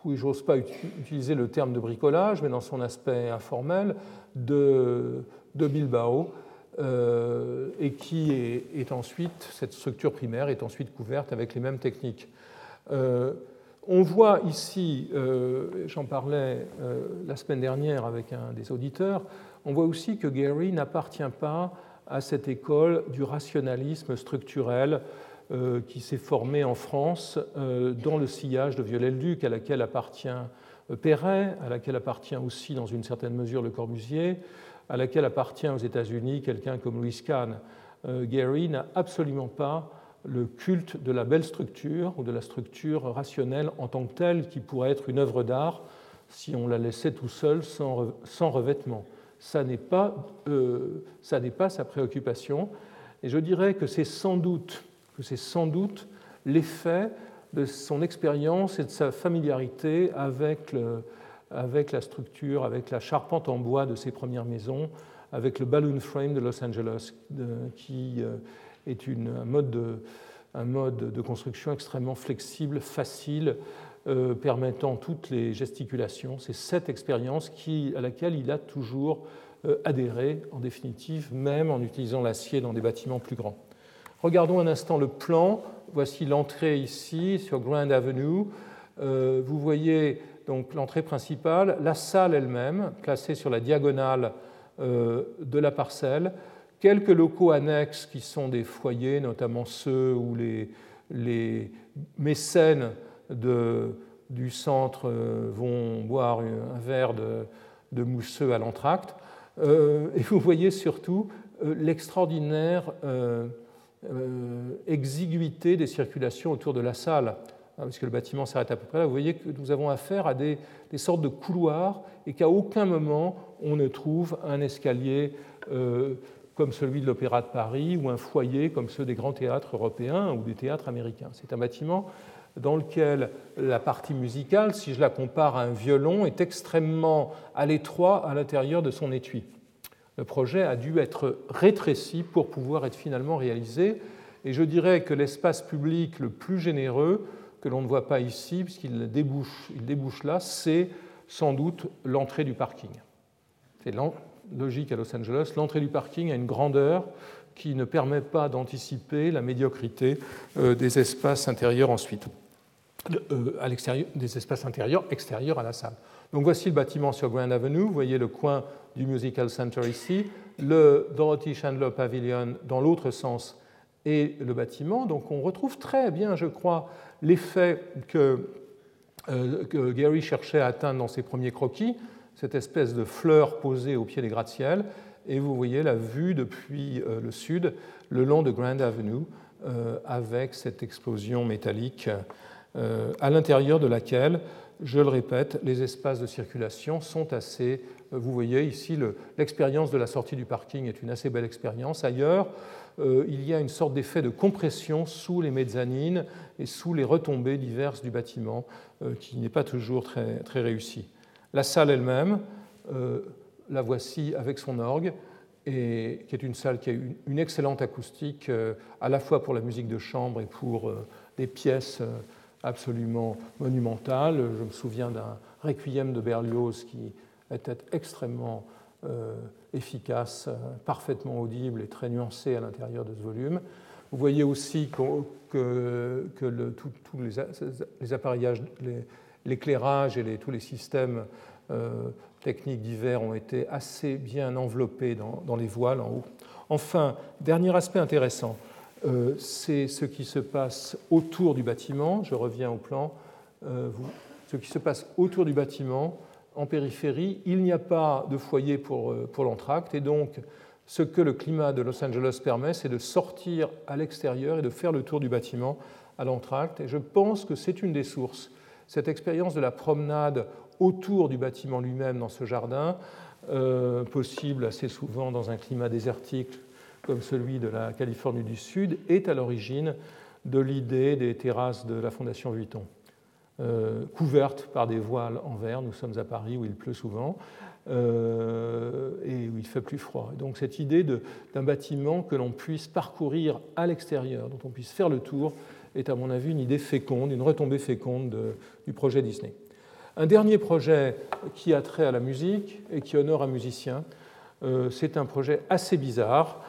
oui, j'ose pas utiliser le terme de bricolage, mais dans son aspect informel, de, de Bilbao, euh, et qui est, ensuite, cette structure primaire est ensuite couverte avec les mêmes techniques. Euh, on voit ici, euh, j'en parlais la semaine dernière avec un des auditeurs, on voit aussi que Gary n'appartient pas à cette école du rationalisme structurel qui s'est formée en France dans le sillage de Viollet-le-Duc, à laquelle appartient Perret, à laquelle appartient aussi dans une certaine mesure Le Corbusier, à laquelle appartient aux États-Unis quelqu'un comme Louis Kahn. Euh, Gary n'a absolument pas le culte de la belle structure ou de la structure rationnelle en tant que telle qui pourrait être une œuvre d'art si on la laissait tout seul sans, revêtement. Ça n'est pas, euh, pas sa préoccupation. Et je dirais que c'est sans doute, c'est sans doute l'effet de son expérience et de sa familiarité avec la structure, avec la charpente en bois de ses premières maisons, avec le balloon frame de Los Angeles, qui euh, est un, mode de, construction extrêmement flexible, facile, euh, permettant toutes les gesticulations. C'est cette expérience à laquelle il a toujours euh, adhéré, en définitive, même en utilisant l'acier dans des bâtiments plus grands. Regardons un instant le plan. Voici l'entrée ici sur Grand Avenue. vous voyez donc l'entrée principale, la salle elle-même, placée sur la diagonale euh, de la parcelle, quelques locaux annexes qui sont des foyers, notamment ceux où les, mécènes du centre euh, vont boire un verre de, mousseux à l'entracte. Euh, et vous voyez surtout l'extraordinaire exiguïté des circulations autour de la salle. Hein, puisque le bâtiment s'arrête à peu près là, vous voyez que nous avons affaire à des, sortes de couloirs et qu'à aucun moment on ne trouve un escalier euh, comme celui de l'Opéra de Paris ou un foyer comme ceux des grands théâtres européens ou des théâtres américains. C'est un bâtiment dans lequel la partie musicale, si je la compare à un violon, est extrêmement à l'étroit à l'intérieur de son étui. Le projet a dû être rétréci pour pouvoir être finalement réalisé. Et je dirais que l'espace public le plus généreux que l'on ne voit pas ici, puisqu'il débouche, là, c'est sans doute l'entrée du parking. C'est logique à Los Angeles. L'entrée du parking a une grandeur qui ne permet pas d'anticiper la médiocrité euh, des espaces intérieurs ensuite, euh, à l'extérieur, des espaces intérieurs extérieurs à la salle. Donc voici le bâtiment sur Grand Avenue. Vous voyez le coin du Musical Center ici. Le Dorothy Chandler Pavilion, dans l'autre sens, et le bâtiment. Donc on retrouve très bien, je crois, l'effet que, que Gary cherchait à atteindre dans ses premiers croquis, cette espèce de fleur posée au pied des gratte-ciel. Et vous voyez la vue depuis le sud, le long de Grand Avenue, avec cette explosion métallique à l'intérieur de laquelle je le répète, les espaces de circulation sont assez. Euh, vous voyez ici, l'expérience de la sortie du parking est une assez belle expérience. Ailleurs, euh, il y a une sorte d'effet de compression sous les mezzanines et sous les retombées diverses du bâtiment, euh, qui n'est pas toujours très, très réussi. La salle elle-même, la voici avec son orgue, et qui est une salle qui a une, une excellente acoustique, à la fois pour la musique de chambre et pour des pièces absolument monumentale. Je me souviens d'un requiem de Berlioz qui était extrêmement euh, efficace, parfaitement audible et très nuancé à l'intérieur de ce volume. Vous voyez aussi que, tous les, appareillages, l'éclairage et tous les systèmes euh, techniques divers ont été assez bien enveloppés dans les voiles en haut. Enfin, dernier aspect intéressant, euh, c'est ce qui se passe autour du bâtiment. Je reviens au plan. Euh, ce qui se passe autour du bâtiment, en périphérie, il n'y a pas de foyer pour, euh, pour l'entracte. Et donc, ce que le climat de Los Angeles permet, c'est de sortir à l'extérieur et de faire le tour du bâtiment à l'entracte. Et je pense que c'est une des sources. Cette expérience de la promenade autour du bâtiment lui-même dans ce jardin, possible assez souvent dans un climat désertique comme celui de la Californie du Sud, est à l'origine de l'idée des terrasses de la Fondation Vuitton. Euh, couvertes par des voiles en verre, nous sommes à Paris où il pleut souvent euh, et où il fait plus froid. donc cette idée d'un bâtiment que l'on puisse parcourir à l'extérieur, dont on puisse faire le tour, est à mon avis une idée féconde, une retombée féconde du projet Disney. Un dernier projet qui a trait à la musique et qui honore un musicien, euh, c'est un projet assez bizarre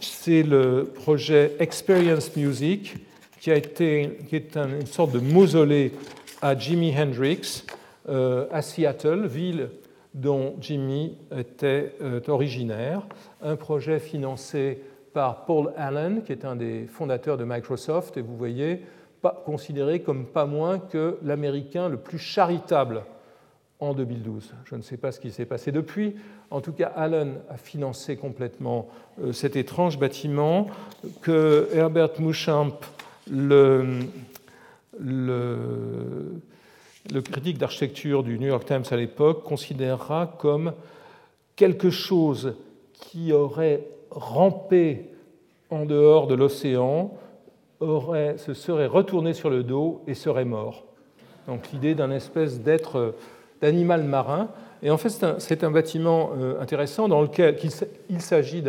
c'est le projet Experience Music, qui, a été, qui est une sorte de mausolée à Jimi Hendrix, euh, à Seattle, ville dont Jimmy était euh, originaire. Un projet financé par Paul Allen, qui est un des fondateurs de Microsoft, et vous voyez, pas, considéré comme pas moins que l'américain le plus charitable en 2012. Je ne sais pas ce qui s'est passé depuis. En tout cas, Allen a financé complètement euh, cet étrange bâtiment que Herbert Mouchamp, le, critique d'architecture du New York Times à l'époque, considérera comme quelque chose qui aurait rampé en dehors de l'océan, se serait retourné sur le dos et serait mort. Donc l'idée d'un espèce d'être d'animal marin. Et en fait, c'est un, bâtiment euh, intéressant dans lequel il s'agit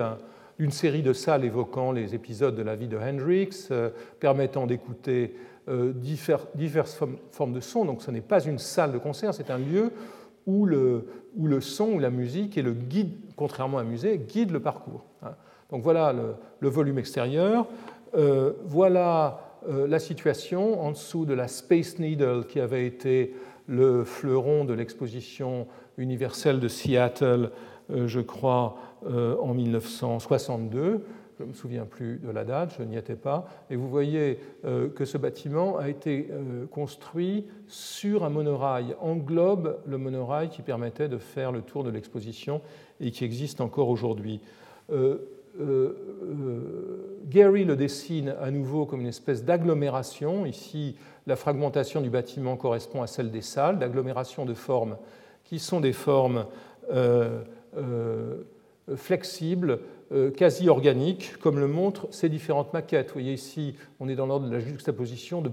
d'une série de salles évoquant les épisodes de la vie de Hendrix, euh, permettant d'écouter euh, diverses formes de son. Donc ce n'est pas une salle de concert, c'est un lieu où le, où le, son ou la musique et le guide, contrairement à un musée, guide le parcours. Hein. Donc voilà le, volume extérieur. voilà la situation en dessous de la Space Needle qui avait été le fleuron de l'exposition universelle de Seattle, euh, je crois, euh, en 1962. Je ne me souviens plus de la date, je n'y étais pas. Et vous voyez euh, que ce bâtiment a été construit sur un monorail, englobe le monorail qui permettait de faire le tour de l'exposition et qui existe encore aujourd'hui. Gary le dessine à nouveau comme une espèce d'agglomération. Ici, la fragmentation du bâtiment correspond à celle des salles, d'agglomération de formes qui sont des formes euh, euh, flexibles, euh, quasi organiques, comme le montrent ces différentes maquettes. Vous voyez ici, on est dans l'ordre de la juxtaposition de,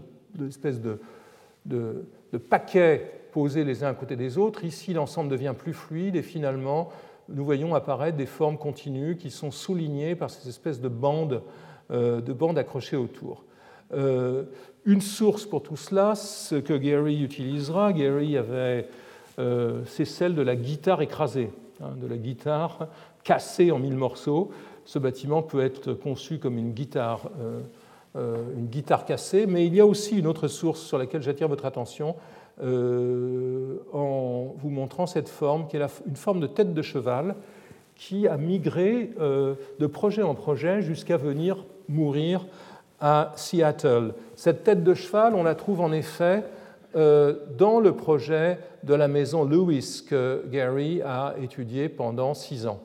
de, de, paquets posés les uns à côté des autres. Ici, l'ensemble devient plus fluide et finalement, nous voyons apparaître des formes continues qui sont soulignées par ces espèces de bandes, de bandes accrochées autour. Une source pour tout cela, ce que Gary utilisera, Gary avait, c'est celle de la guitare écrasée, hein, de la guitare cassée en mille morceaux. Ce bâtiment peut être conçu comme une guitare, euh, euh, une guitare cassée, mais il y a aussi une autre source sur laquelle j'attire votre attention en vous montrant cette forme, qui est une forme de tête de cheval qui a migré de projet en projet jusqu'à venir mourir à Seattle. Cette tête de cheval, on la trouve en effet euh, dans le projet de la maison Lewis que Gary a étudié pendant six ans.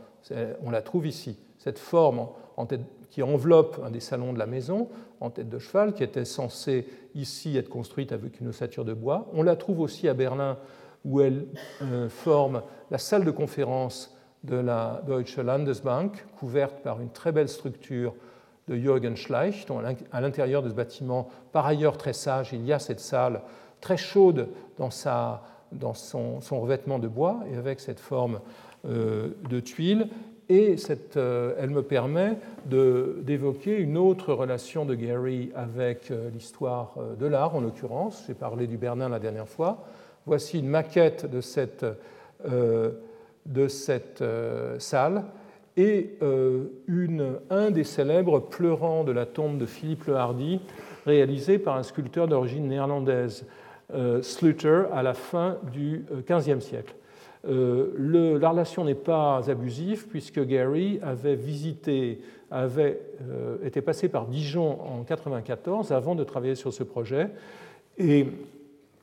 On la trouve ici, cette forme qui enveloppe un des salons de la maison en tête de cheval, qui était censée ici être construite avec une ossature de bois. On la trouve aussi à Berlin, où elle euh, forme la salle de conférence de la Deutsche Landesbank, couverte par une très belle structure de Jürgen Schleich, à l'intérieur de ce bâtiment, par ailleurs très sage, il y a cette salle très chaude dans, sa, dans son, revêtement de bois et avec cette forme euh, de tuile. Et cette, euh, elle me permet d'évoquer une autre relation de Gary avec euh, l'histoire de l'art, en l'occurrence. J'ai parlé du Bernin la dernière fois. Voici une maquette de cette, de cette salle et une, un des célèbres pleurants de la tombe de Philippe le Hardy, réalisé par un sculpteur d'origine néerlandaise. Euh, Sluter à la fin du XVe euh, siècle. Euh, la relation n'est pas abusive puisque Gary avait visité, avait été passé par Dijon en 1994 avant de travailler sur ce projet et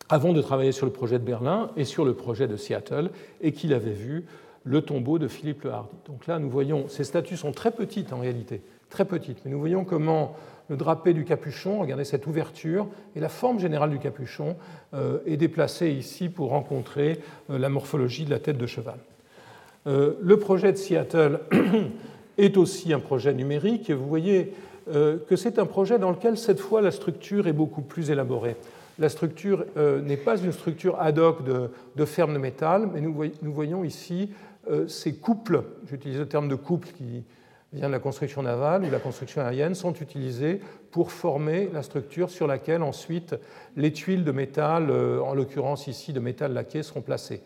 avant de travailler sur le projet de Berlin et sur le projet de Seattle et qu'il avait vu le tombeau de Philippe le Hardy. Donc là, nous voyons, ces statues sont très petites en réalité, très petites, mais nous voyons comment le drapé du capuchon, regardez cette ouverture, et la forme générale du capuchon euh, est déplacée ici pour rencontrer euh, la morphologie de la tête de cheval. Euh, le projet de Seattle est aussi un projet numérique, et vous voyez que c'est un projet dans lequel, cette fois, la structure est beaucoup plus élaborée. La structure n'est pas une structure ad hoc de, de ferme de métal, mais nous, voyons ici ces couples, j'utilise le terme de couple qui, vient de la construction navale ou la construction aérienne, sont utilisés pour former la structure sur laquelle ensuite les tuiles de métal, euh, en l'occurrence ici de métal laqué, seront placées.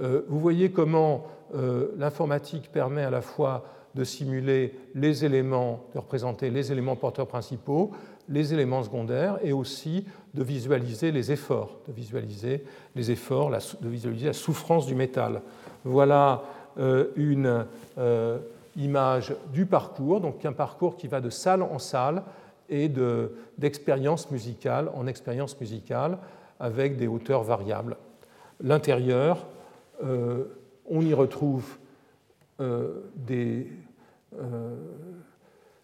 Euh, vous voyez comment euh, l'informatique permet à la fois de simuler les éléments, de représenter les éléments porteurs principaux, les éléments secondaires et aussi de visualiser les efforts, de visualiser les efforts, de visualiser la souffrance du métal. Voilà une image du parcours, donc un parcours qui va de salle en salle et d'expérience musicale en expérience musicale avec des hauteurs variables. L'intérieur, euh, on y retrouve euh, des, euh,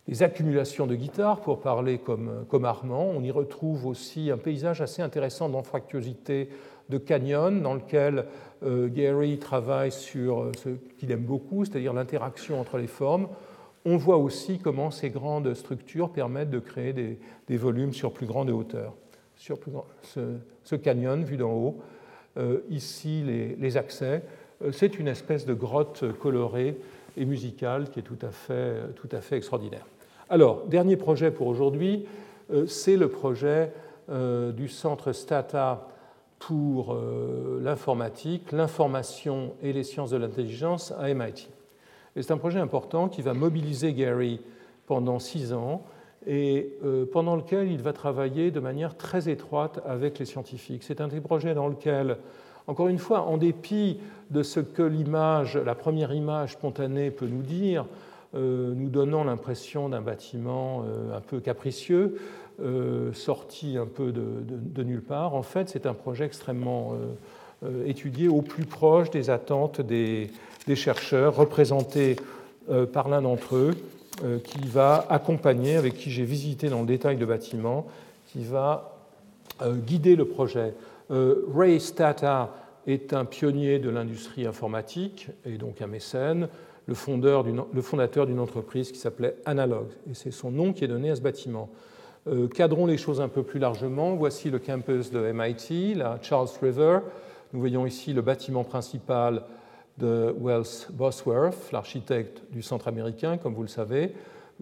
des, accumulations de guitares, pour parler comme, comme Armand. On y retrouve aussi un paysage assez intéressant d'anfractuosité de canyon dans lequel euh, Gary travaille sur euh, ce qu'il aime beaucoup, c'est-à-dire l'interaction entre les formes. On voit aussi comment ces grandes structures permettent de créer des, volumes sur plus grande hauteur. Sur ce, canyon vu d'en haut, euh, ici les, accès, c'est une espèce de grotte colorée et musicale qui est tout à fait, tout à fait extraordinaire. Alors, dernier projet pour aujourd'hui, c'est le projet du centre Stata pour euh, l'informatique, l'information et les sciences de l'intelligence à MIT. c'est un projet important qui va mobiliser Gary pendant six ans et euh, pendant lequel il va travailler de manière très étroite avec les scientifiques. C'est un des projets dans lequel, encore une fois, en dépit de ce que l'image, la première image spontanée peut nous dire, euh, nous donnant l'impression d'un bâtiment un peu capricieux, euh, sorti un peu de, nulle part. En fait, c'est un projet extrêmement euh, euh, étudié au plus proche des attentes des, chercheurs, représentés par l'un d'entre eux, qui va accompagner, avec qui j'ai visité dans le détail le bâtiment, qui va guider le projet. Ray Stata est un pionnier de l'industrie informatique et donc un mécène, le fondateur d'une entreprise qui s'appelait Analog. Et c'est son nom qui est donné à ce bâtiment. Euh, cadrons les choses un peu plus largement. Voici le campus de MIT, la Charles River. Nous voyons ici le bâtiment principal de Wells Bosworth, l'architecte du centre américain, comme vous le savez.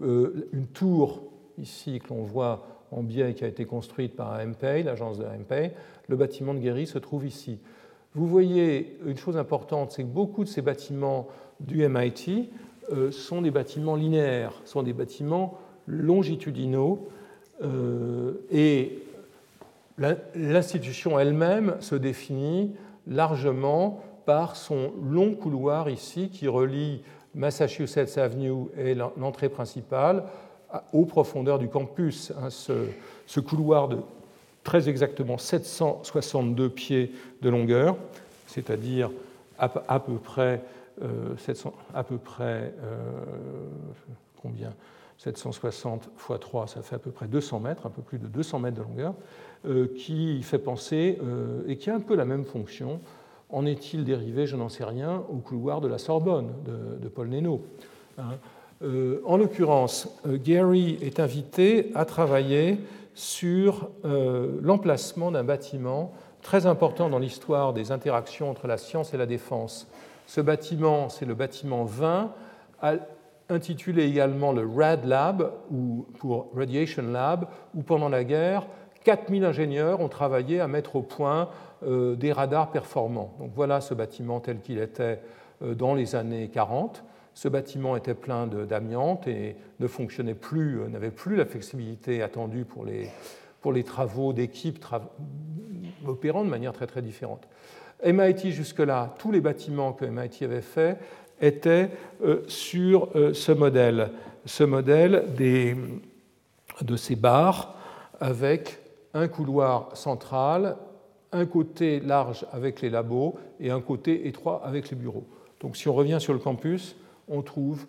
Euh, une tour ici que l'on voit en biais qui a été construite par AMPay, l'agence de AMPay. Le bâtiment de Guéry se trouve ici. Vous voyez une chose importante, c'est que beaucoup de ces bâtiments du MIT euh, sont des bâtiments linéaires, sont des bâtiments longitudinaux et l'institution elle-même se définit largement par son long couloir ici qui relie Massachusetts Avenue et l'entrée principale aux profondeurs du campus. Hein, ce, couloir de très exactement 762 pieds de longueur, c'est-à-dire à, peu près, 700, à peu près combien? 760 x 3, ça fait à peu près 200 mètres, un peu plus de 200 mètres de longueur, euh, qui fait penser euh, et qui a un peu la même fonction. En est-il dérivé, je n'en sais rien, au couloir de la Sorbonne de, Paul Nénaud hein. euh, En l'occurrence, Gary est invité à travailler sur l'emplacement d'un bâtiment très important dans l'histoire des interactions entre la science et la défense. Ce bâtiment, c'est le bâtiment 20, intitulé également le RAD Lab, ou pour Radiation Lab, où pendant la guerre, 4000 ingénieurs ont travaillé à mettre au point euh, des radars performants. Donc voilà ce bâtiment tel qu'il était euh, dans les années 40. Ce bâtiment était plein d'amiante et ne fonctionnait plus, euh, n'avait plus la flexibilité attendue pour les, pour les travaux d'équipes opérant de manière très très différente. MIT jusque-là, tous les bâtiments que MIT avait faits était euh, sur euh, ce modèle, ce modèle des, de ces barres avec un couloir central, un côté large avec les labos et un côté étroit avec les bureaux. Donc si on revient sur le campus, on trouve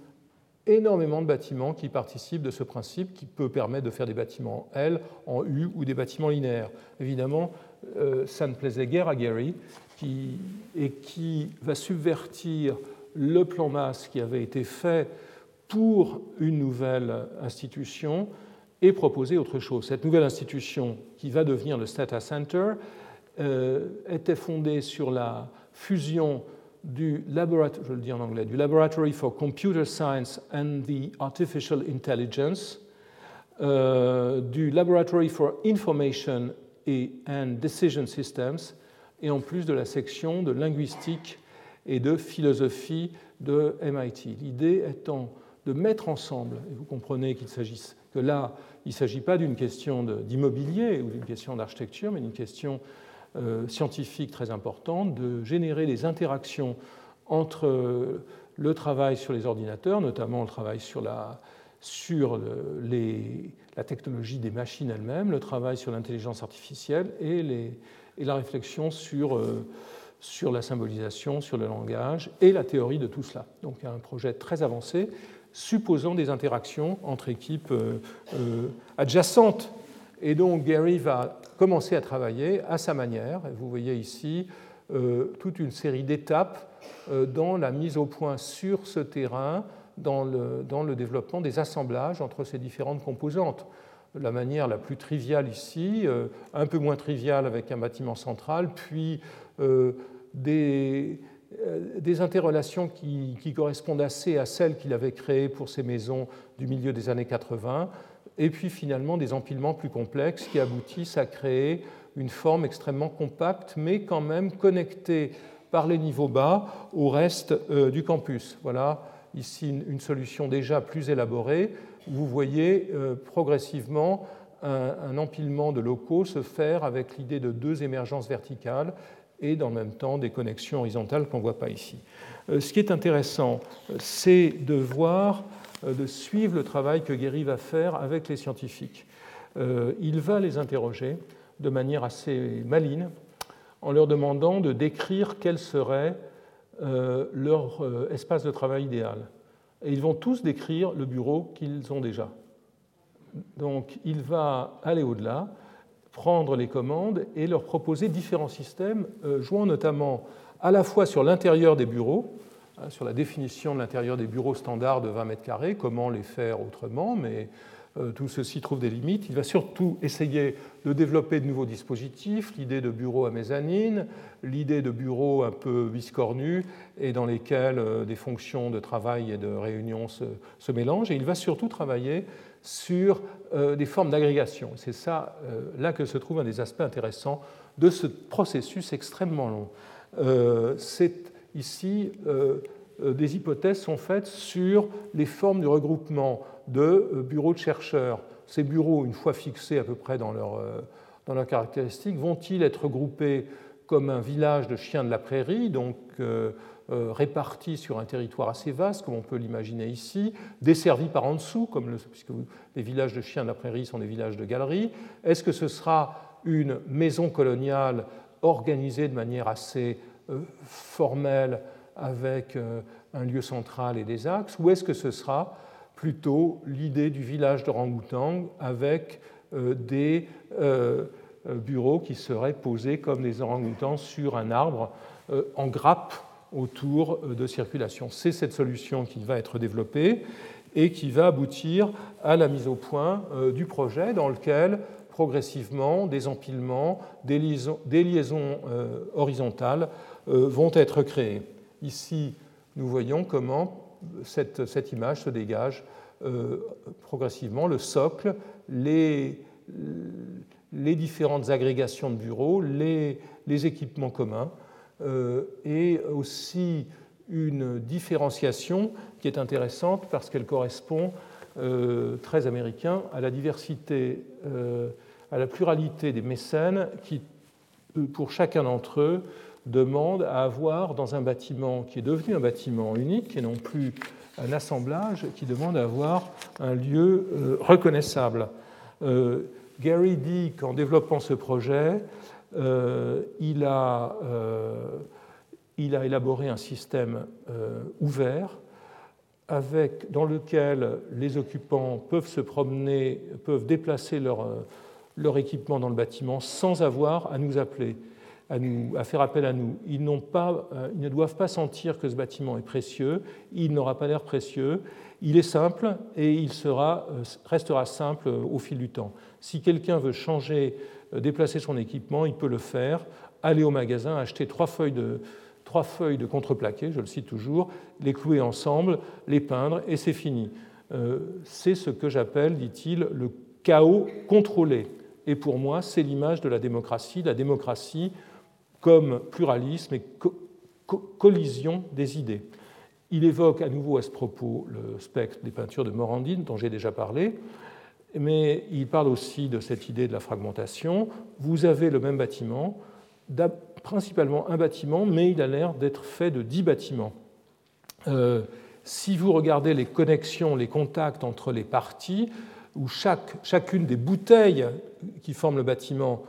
énormément de bâtiments qui participent de ce principe qui peut permettre de faire des bâtiments L en U ou des bâtiments linéaires. Évidemment, euh, ça ne plaisait guère à Gary qui, et qui va subvertir le plan masse qui avait été fait pour une nouvelle institution et proposer autre chose. Cette nouvelle institution, qui va devenir le Stata Center, euh, était fondée sur la fusion du je le dis en anglais, du Laboratory for Computer Science and the Artificial Intelligence, euh, du Laboratory for Information and Decision Systems, et en plus de la section de linguistique et de philosophie de MIT. L'idée étant de mettre ensemble, et vous comprenez qu'il s'agisse que là, il ne s'agit pas d'une question d'immobilier ou d'une question d'architecture, mais d'une question euh, scientifique très importante, de générer des interactions entre le travail sur les ordinateurs, notamment le travail sur la, sur la technologie des machines elles-mêmes, le travail sur l'intelligence artificielle et, les, et, la réflexion sur euh, sur la symbolisation, sur le langage et la théorie de tout cela. Donc il y a un projet très avancé supposant des interactions entre équipes euh, euh, adjacentes. Et donc Gary va commencer à travailler à sa manière. vous voyez ici euh, toute une série d'étapes dans la mise au point sur ce terrain, dans le, développement des assemblages entre ces différentes composantes la manière la plus triviale ici, un peu moins triviale avec un bâtiment central, puis des, euh, des, interrelations qui, correspondent assez à celles qu'il avait créées pour ces maisons du milieu des années 80, et puis finalement des empilements plus complexes qui aboutissent à créer une forme extrêmement compacte, mais quand même connectée par les niveaux bas au reste euh, du campus. Voilà ici une, solution déjà plus élaborée. Vous voyez progressivement un, empilement de locaux se faire avec l'idée de deux émergences verticales et dans le même temps des connexions horizontales qu'on ne voit pas ici. Euh, ce qui est intéressant, c'est de voir, euh, de suivre le travail que Guéry va faire avec les scientifiques. Euh, il va les interroger de manière assez maligne en leur demandant de décrire quel serait leur espace de travail idéal. Et ils vont tous décrire le bureau qu'ils ont déjà. Donc il va aller au-delà prendre les commandes et leur proposer différents systèmes, euh, jouant notamment à la fois sur l'intérieur des bureaux, hein, sur la définition de l'intérieur des bureaux standards de 20 mètres carrés, comment les faire autrement, mais euh, tout ceci trouve des limites. Il va surtout essayer de développer de nouveaux dispositifs, l'idée de bureaux à mezzanine, l'idée de bureaux un peu biscornus et dans lesquels euh, des fonctions de travail et de réunion se, se mélangent. Et il va surtout travailler sur euh, des formes d'agrégation. C'est ça, euh, là que se trouve un des aspects intéressants de ce processus extrêmement long. Euh, c'est ici, des hypothèses sont faites sur les formes de regroupement de bureaux de chercheurs. Ces bureaux, une fois fixés à peu près dans leurs dans leur caractéristiques, vont-ils être groupés comme un village de chiens de la prairie, donc réparti sur un territoire assez vaste, comme on peut l'imaginer ici, desservi par en dessous, comme puisque les villages de chiens de la prairie sont des villages de galeries. Est-ce que ce sera une maison coloniale organisée de manière assez formelle avec un lieu central et des axes, ou est-ce que ce sera plutôt l'idée du village de Rangoutang avec euh, des euh, bureaux qui seraient posés comme des orang-outans sur un arbre euh, en grappe autour de circulation. C'est cette solution qui va être développée et qui va aboutir à la mise au point du projet dans lequel progressivement des empilements, des liaisons, liaisons horizontales vont être créées. Ici, nous voyons comment cette, image se dégage euh, progressivement, le socle, les, différentes agrégations de bureaux, les, équipements communs, euh, et aussi une différenciation qui est intéressante parce qu'elle correspond euh, très américain à la diversité, à la pluralité des mécènes qui, pour chacun d'entre eux, demande à avoir dans un bâtiment qui est devenu un bâtiment unique et non plus un assemblage, qui demande à avoir un lieu euh, reconnaissable. Euh, Gary dit qu'en développant ce projet, euh, il, a, il, a, élaboré un système ouvert avec, dans lequel les occupants peuvent se promener, peuvent déplacer leur, leur équipement dans le bâtiment sans avoir à nous appeler à, nous, à faire appel à nous. Ils, pas, euh, ils ne doivent pas sentir que ce bâtiment est précieux, il n'aura pas l'air précieux, il est simple et il sera, euh, restera simple au fil du temps. Si quelqu'un veut changer, euh, déplacer son équipement, il peut le faire, aller au magasin, acheter trois feuilles de, trois feuilles de contreplaqué, je le cite toujours, les clouer ensemble, les peindre, et c'est fini. c'est ce que j'appelle, dit-il, le chaos contrôlé. Et pour moi, c'est l'image de la démocratie. La démocratie, comme pluralisme et collision des idées. Il évoque à nouveau à ce propos le spectre des peintures de Morandine, dont j'ai déjà parlé, mais il parle aussi de cette idée de la fragmentation. Vous avez le même bâtiment, principalement un bâtiment, mais il a l'air d'être fait de dix bâtiments. Euh, si vous regardez les connexions, les contacts entre les parties, où chacune des bouteilles qui forment le bâtiment,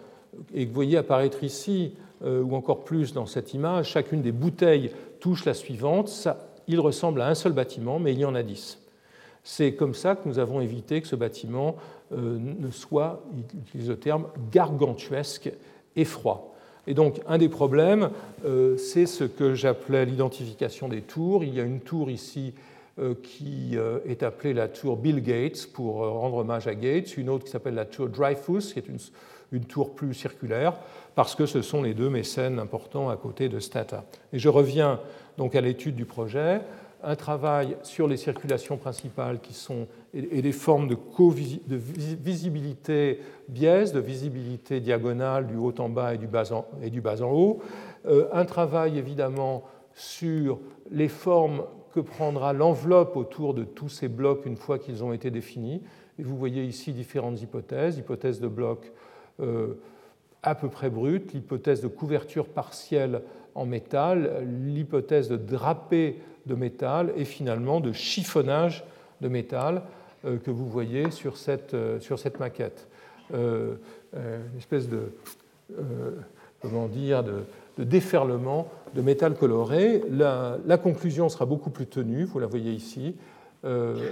et que vous voyez apparaître ici, euh, ou encore plus dans cette image, chacune des bouteilles touche la suivante. Il ressemble à un seul bâtiment, mais il y en a dix. C'est comme ça que nous avons évité que ce bâtiment euh, ne soit, il utilise le terme, gargantuesque et froid. Et donc, un des problèmes, euh, c'est ce que j'appelais l'identification des tours. Il y a une tour ici qui est appelée la tour Bill Gates pour rendre hommage à Gates, une autre qui s'appelle la tour Dreyfus, qui est une, une tour plus circulaire parce que ce sont les deux mécènes importants à côté de Stata. Et je reviens donc à l'étude du projet, un travail sur les circulations principales qui sont, et des formes de, visibilité biaise, de visibilité diagonale du haut en bas et du bas en, et du bas en haut, euh, un travail évidemment sur les formes que prendra l'enveloppe autour de tous ces blocs une fois qu'ils ont été définis. Et vous voyez ici différentes hypothèses, hypothèse de blocs euh, à peu près brute, l'hypothèse de couverture partielle en métal, l'hypothèse de drapé de métal et finalement de chiffonnage de métal euh, que vous voyez sur cette, euh, maquette. Euh, une espèce de, comment dire, de, déferlement de métal coloré. La, la, conclusion sera beaucoup plus tenue, vous la voyez ici,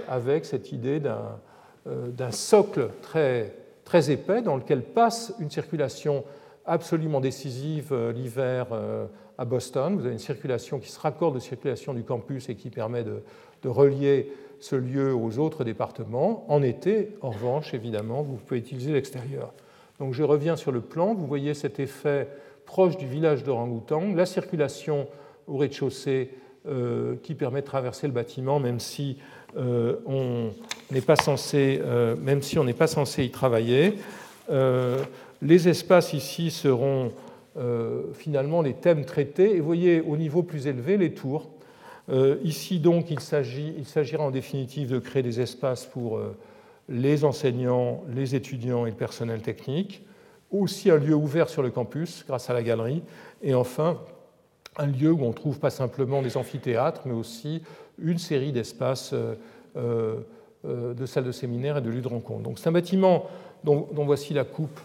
avec cette idée d'un socle très très épais dans lequel passe une circulation absolument décisive euh, l'hiver euh, à Boston. Vous avez une circulation qui se raccorde de circulation du campus et qui permet de, relier ce lieu aux autres départements. En été, en revanche, évidemment, vous pouvez utiliser l'extérieur. Donc je reviens sur le plan. Vous voyez cet effet proche du village d'Orang-Outang, la circulation au rez-de-chaussée euh, qui permet de traverser le bâtiment, même si on n'est pas censé, même si on n'est pas censé y travailler. Euh, les espaces ici seront finalement les thèmes traités. Et vous voyez au niveau plus élevé les tours. ici donc, il, s'agira en définitive de créer des espaces pour les enseignants, les étudiants et le personnel technique. aussi un lieu ouvert sur le campus grâce à la galerie, et enfin un lieu où on trouve pas simplement des amphithéâtres, mais aussi une série d'espaces euh, euh, de salles de séminaire et de lieux de rencontre. Donc c'est un bâtiment dont, voici la coupe euh,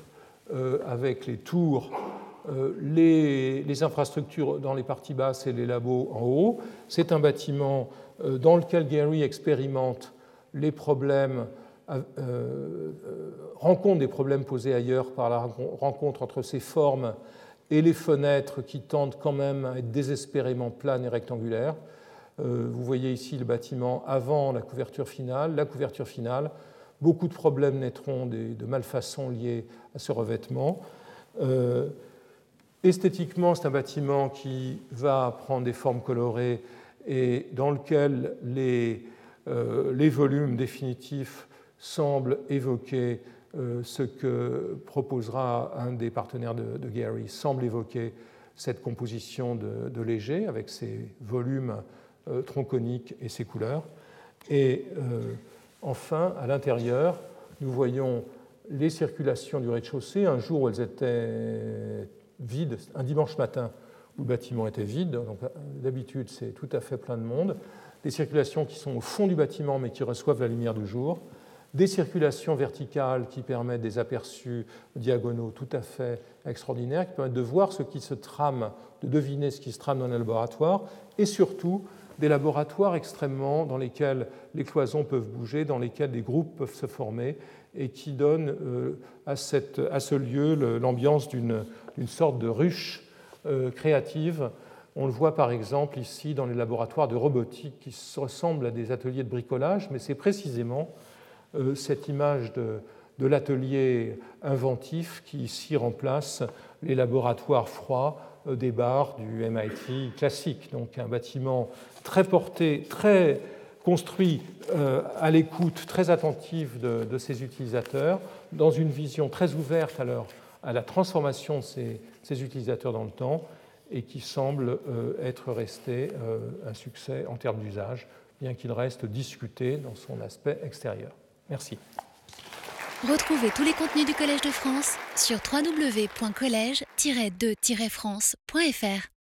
avec les tours, les, les, infrastructures dans les parties basses et les labos en haut. C'est un bâtiment dans lequel Gary expérimente les problèmes euh, euh, rencontre des problèmes posés ailleurs par la rencontre entre ces formes et les fenêtres qui tendent quand même à être désespérément planes et rectangulaires. Euh, vous voyez ici le bâtiment avant la couverture finale. La couverture finale, beaucoup de problèmes naîtront de malfaçons liées à ce revêtement. esthétiquement, c'est un bâtiment qui va prendre des formes colorées et dans lequel les, les volumes définitifs semble évoquer euh, ce que proposera un des partenaires de, Gary, semble évoquer cette composition de, léger avec ses volumes euh, tronconiques et ses couleurs. Euh, enfin, à l'intérieur, nous voyons les circulations du rez-de-chaussée, un jour où elles étaient vides, un dimanche matin où le bâtiment était vide, donc d'habitude c'est tout à fait plein de monde, des circulations qui sont au fond du bâtiment mais qui reçoivent la lumière du jour, des circulations verticales qui permettent des aperçus diagonaux tout à fait extraordinaires, qui permettent de voir ce qui se trame, de deviner ce qui se trame dans les laboratoires, et surtout des laboratoires extrêmement dans lesquels les cloisons peuvent bouger, dans lesquels des groupes peuvent se former, et qui donnent euh, à, ce lieu l'ambiance d'une sorte de ruche euh, créative. On le voit par exemple ici dans les laboratoires de robotique qui ressemblent à des ateliers de bricolage, mais c'est précisément euh, cette image de, l'atelier inventif qui ici remplace les laboratoires froids des bars du MIT classique. Donc un bâtiment très porté, très construit euh, à l'écoute, très attentive de, ses utilisateurs, dans une vision très ouverte à la transformation de ces, utilisateurs dans le temps et qui semble être resté un succès en termes d'usage, bien qu'il reste discuté dans son aspect extérieur. Merci. Retrouvez tous les contenus du Collège de France sur www.colège-2-france.fr.